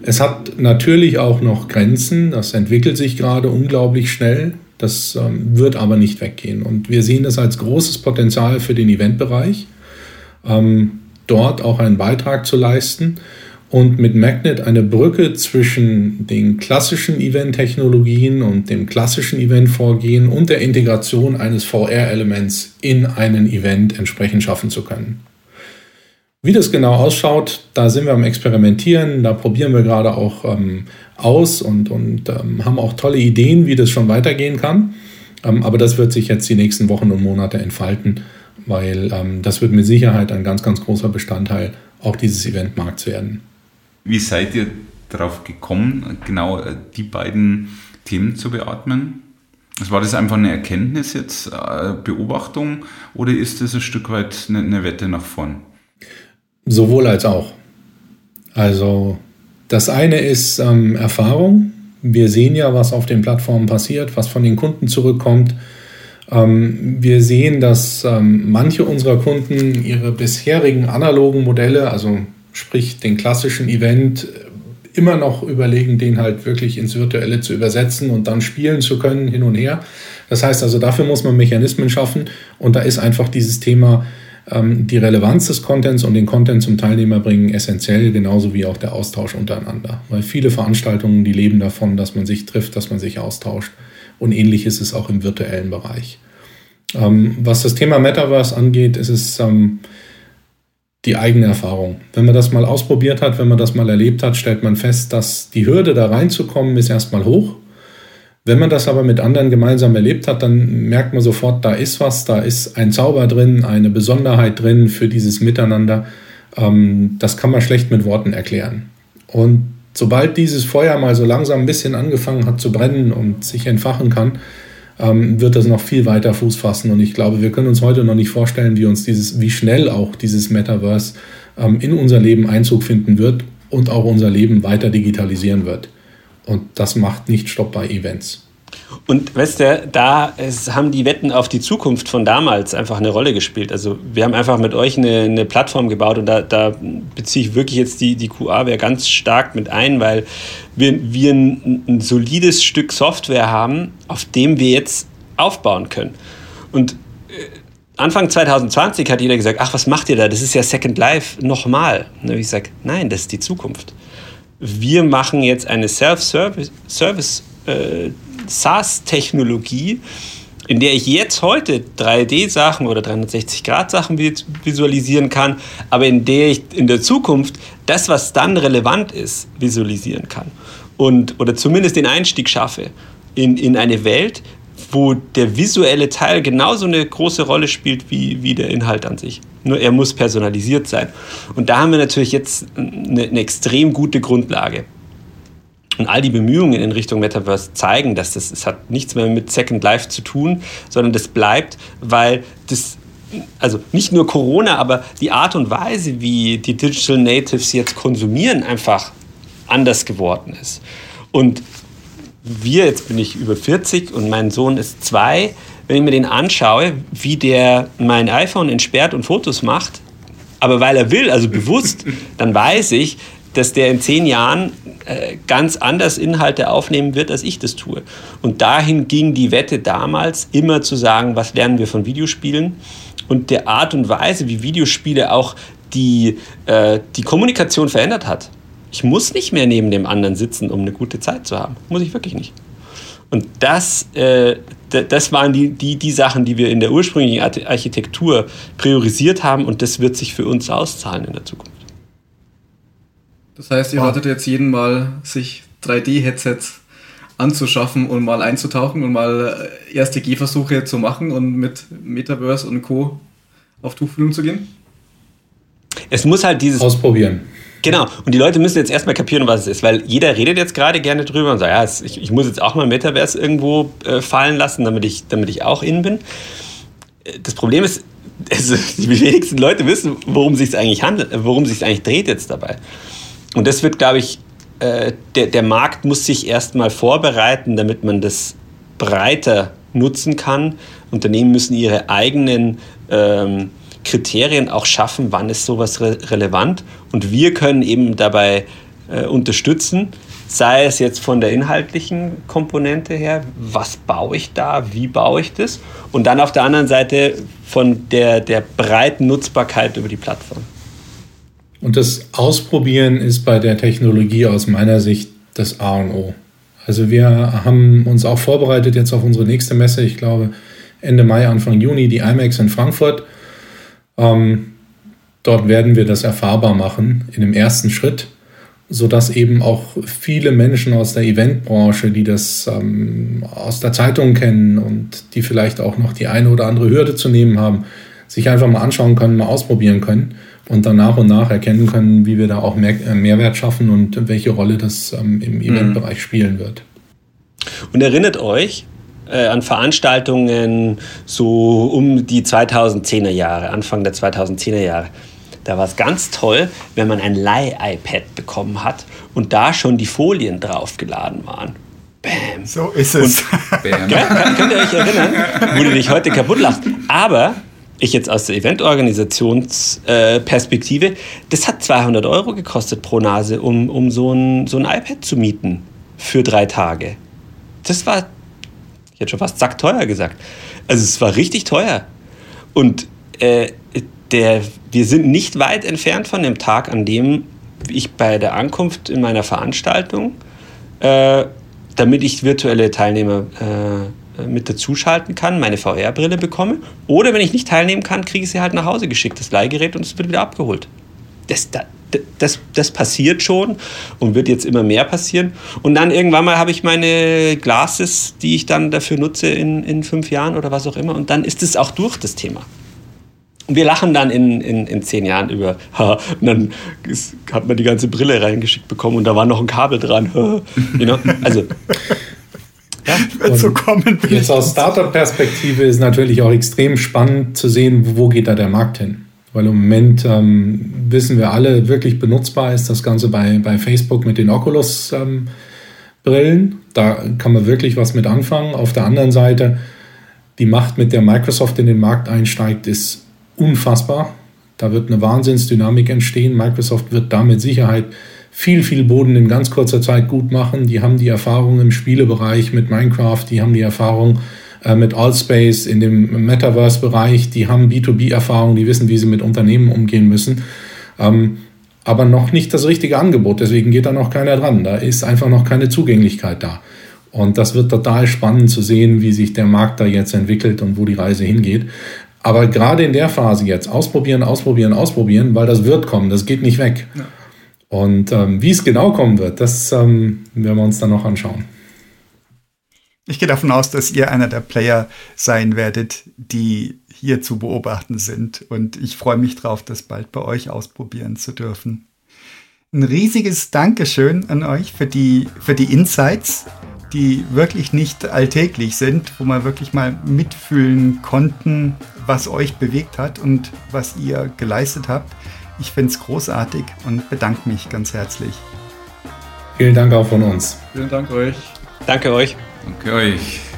Es hat natürlich auch noch Grenzen, das entwickelt sich gerade unglaublich schnell, das wird aber nicht weggehen. Und wir sehen das als großes Potenzial für den Eventbereich, dort auch einen Beitrag zu leisten und mit Magnet eine Brücke zwischen den klassischen Event-Technologien und dem klassischen Event-Vorgehen und der Integration eines VR-Elements in einen Event entsprechend schaffen zu können. Wie das genau ausschaut, da sind wir am Experimentieren, da probieren wir gerade auch ähm, aus und, und ähm, haben auch tolle Ideen, wie das schon weitergehen kann. Ähm, aber das wird sich jetzt die nächsten Wochen und Monate entfalten, weil ähm, das wird mit Sicherheit ein ganz, ganz großer Bestandteil auch dieses Eventmarkts werden. Wie seid ihr darauf gekommen, genau äh, die beiden Themen zu beatmen? Also war das einfach eine Erkenntnis jetzt, äh, Beobachtung oder ist das ein Stück weit eine, Wette nach vorn? Sowohl als auch. Also das eine ist ähm, Erfahrung. Wir sehen ja, was auf den Plattformen passiert, was von den Kunden zurückkommt. Ähm, wir sehen, dass ähm, manche unserer Kunden ihre bisherigen analogen Modelle, also sprich den klassischen Event, äh, immer noch überlegen, den halt wirklich ins Virtuelle zu übersetzen und dann spielen zu können, hin und her. Das heißt also, dafür muss man Mechanismen schaffen und da ist einfach dieses Thema, ähm, die Relevanz des Contents und den Content zum Teilnehmer bringen essentiell, genauso wie auch der Austausch untereinander. Weil viele Veranstaltungen, die leben davon, dass man sich trifft, dass man sich austauscht. Und ähnlich ist es auch im virtuellen Bereich. Ähm, was das Thema Metaverse angeht, ist es ähm, die eigene Erfahrung. Wenn man das mal ausprobiert hat, wenn man das mal erlebt hat, stellt man fest, dass die Hürde da reinzukommen ist erstmal hoch. Wenn man das aber mit anderen gemeinsam erlebt hat, dann merkt man sofort, da ist was, da ist ein Zauber drin, eine Besonderheit drin für dieses Miteinander. Ähm, das kann man schlecht mit Worten erklären. Und sobald dieses Feuer mal so langsam ein bisschen angefangen hat zu brennen und sich entfachen kann, ähm, wird das noch viel weiter Fuß fassen. Und ich glaube, wir können uns heute noch nicht vorstellen, wie uns dieses, wie schnell auch dieses Metaverse ähm, in unser Leben Einzug finden wird und auch unser Leben weiter digitalisieren wird. Und das macht nicht Stopp bei Events. Und weißt du, da es haben die Wetten auf die Zukunft von damals einfach eine Rolle gespielt. Also wir haben einfach mit euch eine, eine Plattform gebaut und da, da beziehe ich wirklich jetzt die, die QA-Ware ganz stark mit ein, weil wir, wir ein, ein solides Stück Software haben, auf dem wir jetzt aufbauen können. Und äh, Anfang 2020 hat jeder gesagt, ach, was macht ihr da? Das ist ja Second Life nochmal. Und ich sage, nein, das ist die Zukunft. Wir machen jetzt eine Self-Service Service, äh, SaaS-Technologie, in der ich jetzt heute 3D-Sachen oder 360-Grad-Sachen visualisieren kann, aber in der ich in der Zukunft das, was dann relevant ist, visualisieren kann. Und, oder zumindest den Einstieg schaffe in, in eine Welt, wo der visuelle Teil genauso eine große Rolle spielt wie, wie der Inhalt an sich. Nur er muss personalisiert sein. Und da haben wir natürlich jetzt eine, eine extrem gute Grundlage. Und all die Bemühungen in Richtung Metaverse zeigen, dass das, das hat nichts mehr mit Second Life zu tun, sondern das bleibt, weil das also nicht nur Corona, aber die Art und Weise, wie die Digital Natives jetzt konsumieren, einfach anders geworden ist. Und wir, jetzt bin ich über 40 und mein Sohn ist zwei, wenn ich mir den anschaue, wie der mein iPhone entsperrt und Fotos macht, aber weil er will, also bewusst, dann weiß ich, dass der in zehn Jahren äh, ganz anders Inhalte aufnehmen wird, als ich das tue. Und dahin ging die Wette damals, immer zu sagen, was lernen wir von Videospielen und der Art und Weise, wie Videospiele auch die, äh, die Kommunikation verändert hat. Ich muss nicht mehr neben dem anderen sitzen, um eine gute Zeit zu haben. Muss ich wirklich nicht. Und das, äh, das waren die, die, die Sachen, die wir in der ursprünglichen Architektur priorisiert haben und das wird sich für uns auszahlen in der Zukunft. Das heißt, ihr ratet jetzt jeden mal, sich 3D-Headsets anzuschaffen und mal einzutauchen und mal äh, erste Gehversuche zu machen und mit Metaverse und Co. auf Tuchfühlung zu gehen? Es muss halt dieses. Ausprobieren. Genau. Und die Leute müssen jetzt erstmal kapieren, was es ist, weil jeder redet jetzt gerade gerne drüber und sagt, ja, ich, ich muss jetzt auch mal Metaverse irgendwo äh, fallen lassen, damit ich, damit ich auch in bin. Das Problem ist, [laughs] also die wenigsten Leute wissen, worum es sich eigentlich handelt, worum es sich eigentlich dreht jetzt dabei. Und das wird, glaube ich, äh, der, der Markt muss sich erstmal vorbereiten, damit man das breiter nutzen kann. Unternehmen müssen ihre eigenen ähm, Kriterien auch schaffen, wann ist sowas re relevant. Und wir können eben dabei äh, unterstützen, sei es jetzt von der inhaltlichen Komponente her, was baue ich da, wie baue ich das, und dann auf der anderen Seite von der, der breiten Nutzbarkeit über die Plattform. Und das Ausprobieren ist bei der Technologie aus meiner Sicht das A und O. Also wir haben uns auch vorbereitet jetzt auf unsere nächste Messe, ich glaube Ende Mai, Anfang Juni, die IMAX in Frankfurt. Ähm, dort werden wir das erfahrbar machen in dem ersten Schritt, sodass eben auch viele Menschen aus der Eventbranche, die das ähm, aus der Zeitung kennen und die vielleicht auch noch die eine oder andere Hürde zu nehmen haben, sich einfach mal anschauen können, mal ausprobieren können und dann nach und nach erkennen können, wie wir da auch mehr, äh, Mehrwert schaffen und welche Rolle das ähm, im mhm. Eventbereich spielen wird. Und erinnert euch äh, an Veranstaltungen so um die 2010er Jahre, Anfang der 2010er Jahre. Da war es ganz toll, wenn man ein Leih-iPad bekommen hat und da schon die Folien draufgeladen waren. Bam. So ist es. Und, [laughs] Bam. Gell, könnt ihr euch erinnern, [laughs] wo du dich heute kaputt lachst. Aber ich jetzt aus der Eventorganisationsperspektive, äh, das hat 200 Euro gekostet pro Nase, um, um so, ein, so ein iPad zu mieten für drei Tage. Das war, ich hätte schon fast sackteuer gesagt. Also es war richtig teuer. Und äh, der, wir sind nicht weit entfernt von dem Tag, an dem ich bei der Ankunft in meiner Veranstaltung, äh, damit ich virtuelle Teilnehmer äh, mit dazuschalten kann, meine VR-Brille bekomme. Oder wenn ich nicht teilnehmen kann, kriege ich sie halt nach Hause geschickt, das Leihgerät, und es wird wieder abgeholt. Das, das, das passiert schon und wird jetzt immer mehr passieren. Und dann irgendwann mal habe ich meine Glasses, die ich dann dafür nutze in, in fünf Jahren oder was auch immer. Und dann ist es auch durch das Thema. Und wir lachen dann in, in, in zehn Jahren über, ha, und dann ist, hat man die ganze Brille reingeschickt bekommen und da war noch ein Kabel dran. [laughs] you know? Also [laughs] wird so kommen. Jetzt aus Startup-Perspektive ist natürlich auch extrem spannend zu sehen, wo geht da der Markt hin. Weil im Moment ähm, wissen wir alle, wirklich benutzbar ist das Ganze bei, bei Facebook mit den Oculus. Ähm, Brillen. Da kann man wirklich was mit anfangen. Auf der anderen Seite, die Macht, mit der Microsoft in den Markt einsteigt, ist unfassbar. Da wird eine Wahnsinnsdynamik entstehen. Microsoft wird da mit Sicherheit viel, viel Boden in ganz kurzer Zeit gut machen. Die haben die Erfahrung im Spielebereich mit Minecraft, die haben die Erfahrung äh, mit Allspace in dem Metaverse-Bereich, die haben B2B-Erfahrung, die wissen, wie sie mit Unternehmen umgehen müssen. Ähm, aber noch nicht das richtige Angebot. Deswegen geht da noch keiner dran. Da ist einfach noch keine Zugänglichkeit da. Und das wird total spannend zu sehen, wie sich der Markt da jetzt entwickelt und wo die Reise hingeht. Aber gerade in der Phase jetzt ausprobieren, ausprobieren, ausprobieren, weil das wird kommen, das geht nicht weg. Ja. Und ähm, wie es genau kommen wird, das ähm, werden wir uns dann noch anschauen. Ich gehe davon aus, dass ihr einer der Player sein werdet, die hier zu beobachten sind. Und ich freue mich drauf, das bald bei euch ausprobieren zu dürfen. Ein riesiges Dankeschön an euch für die, für die Insights, die wirklich nicht alltäglich sind, wo wir wirklich mal mitfühlen konnten, was euch bewegt hat und was ihr geleistet habt. Ich finde es großartig und bedanke mich ganz herzlich. Vielen Dank auch von uns. Vielen Dank euch. Danke euch. Danke euch.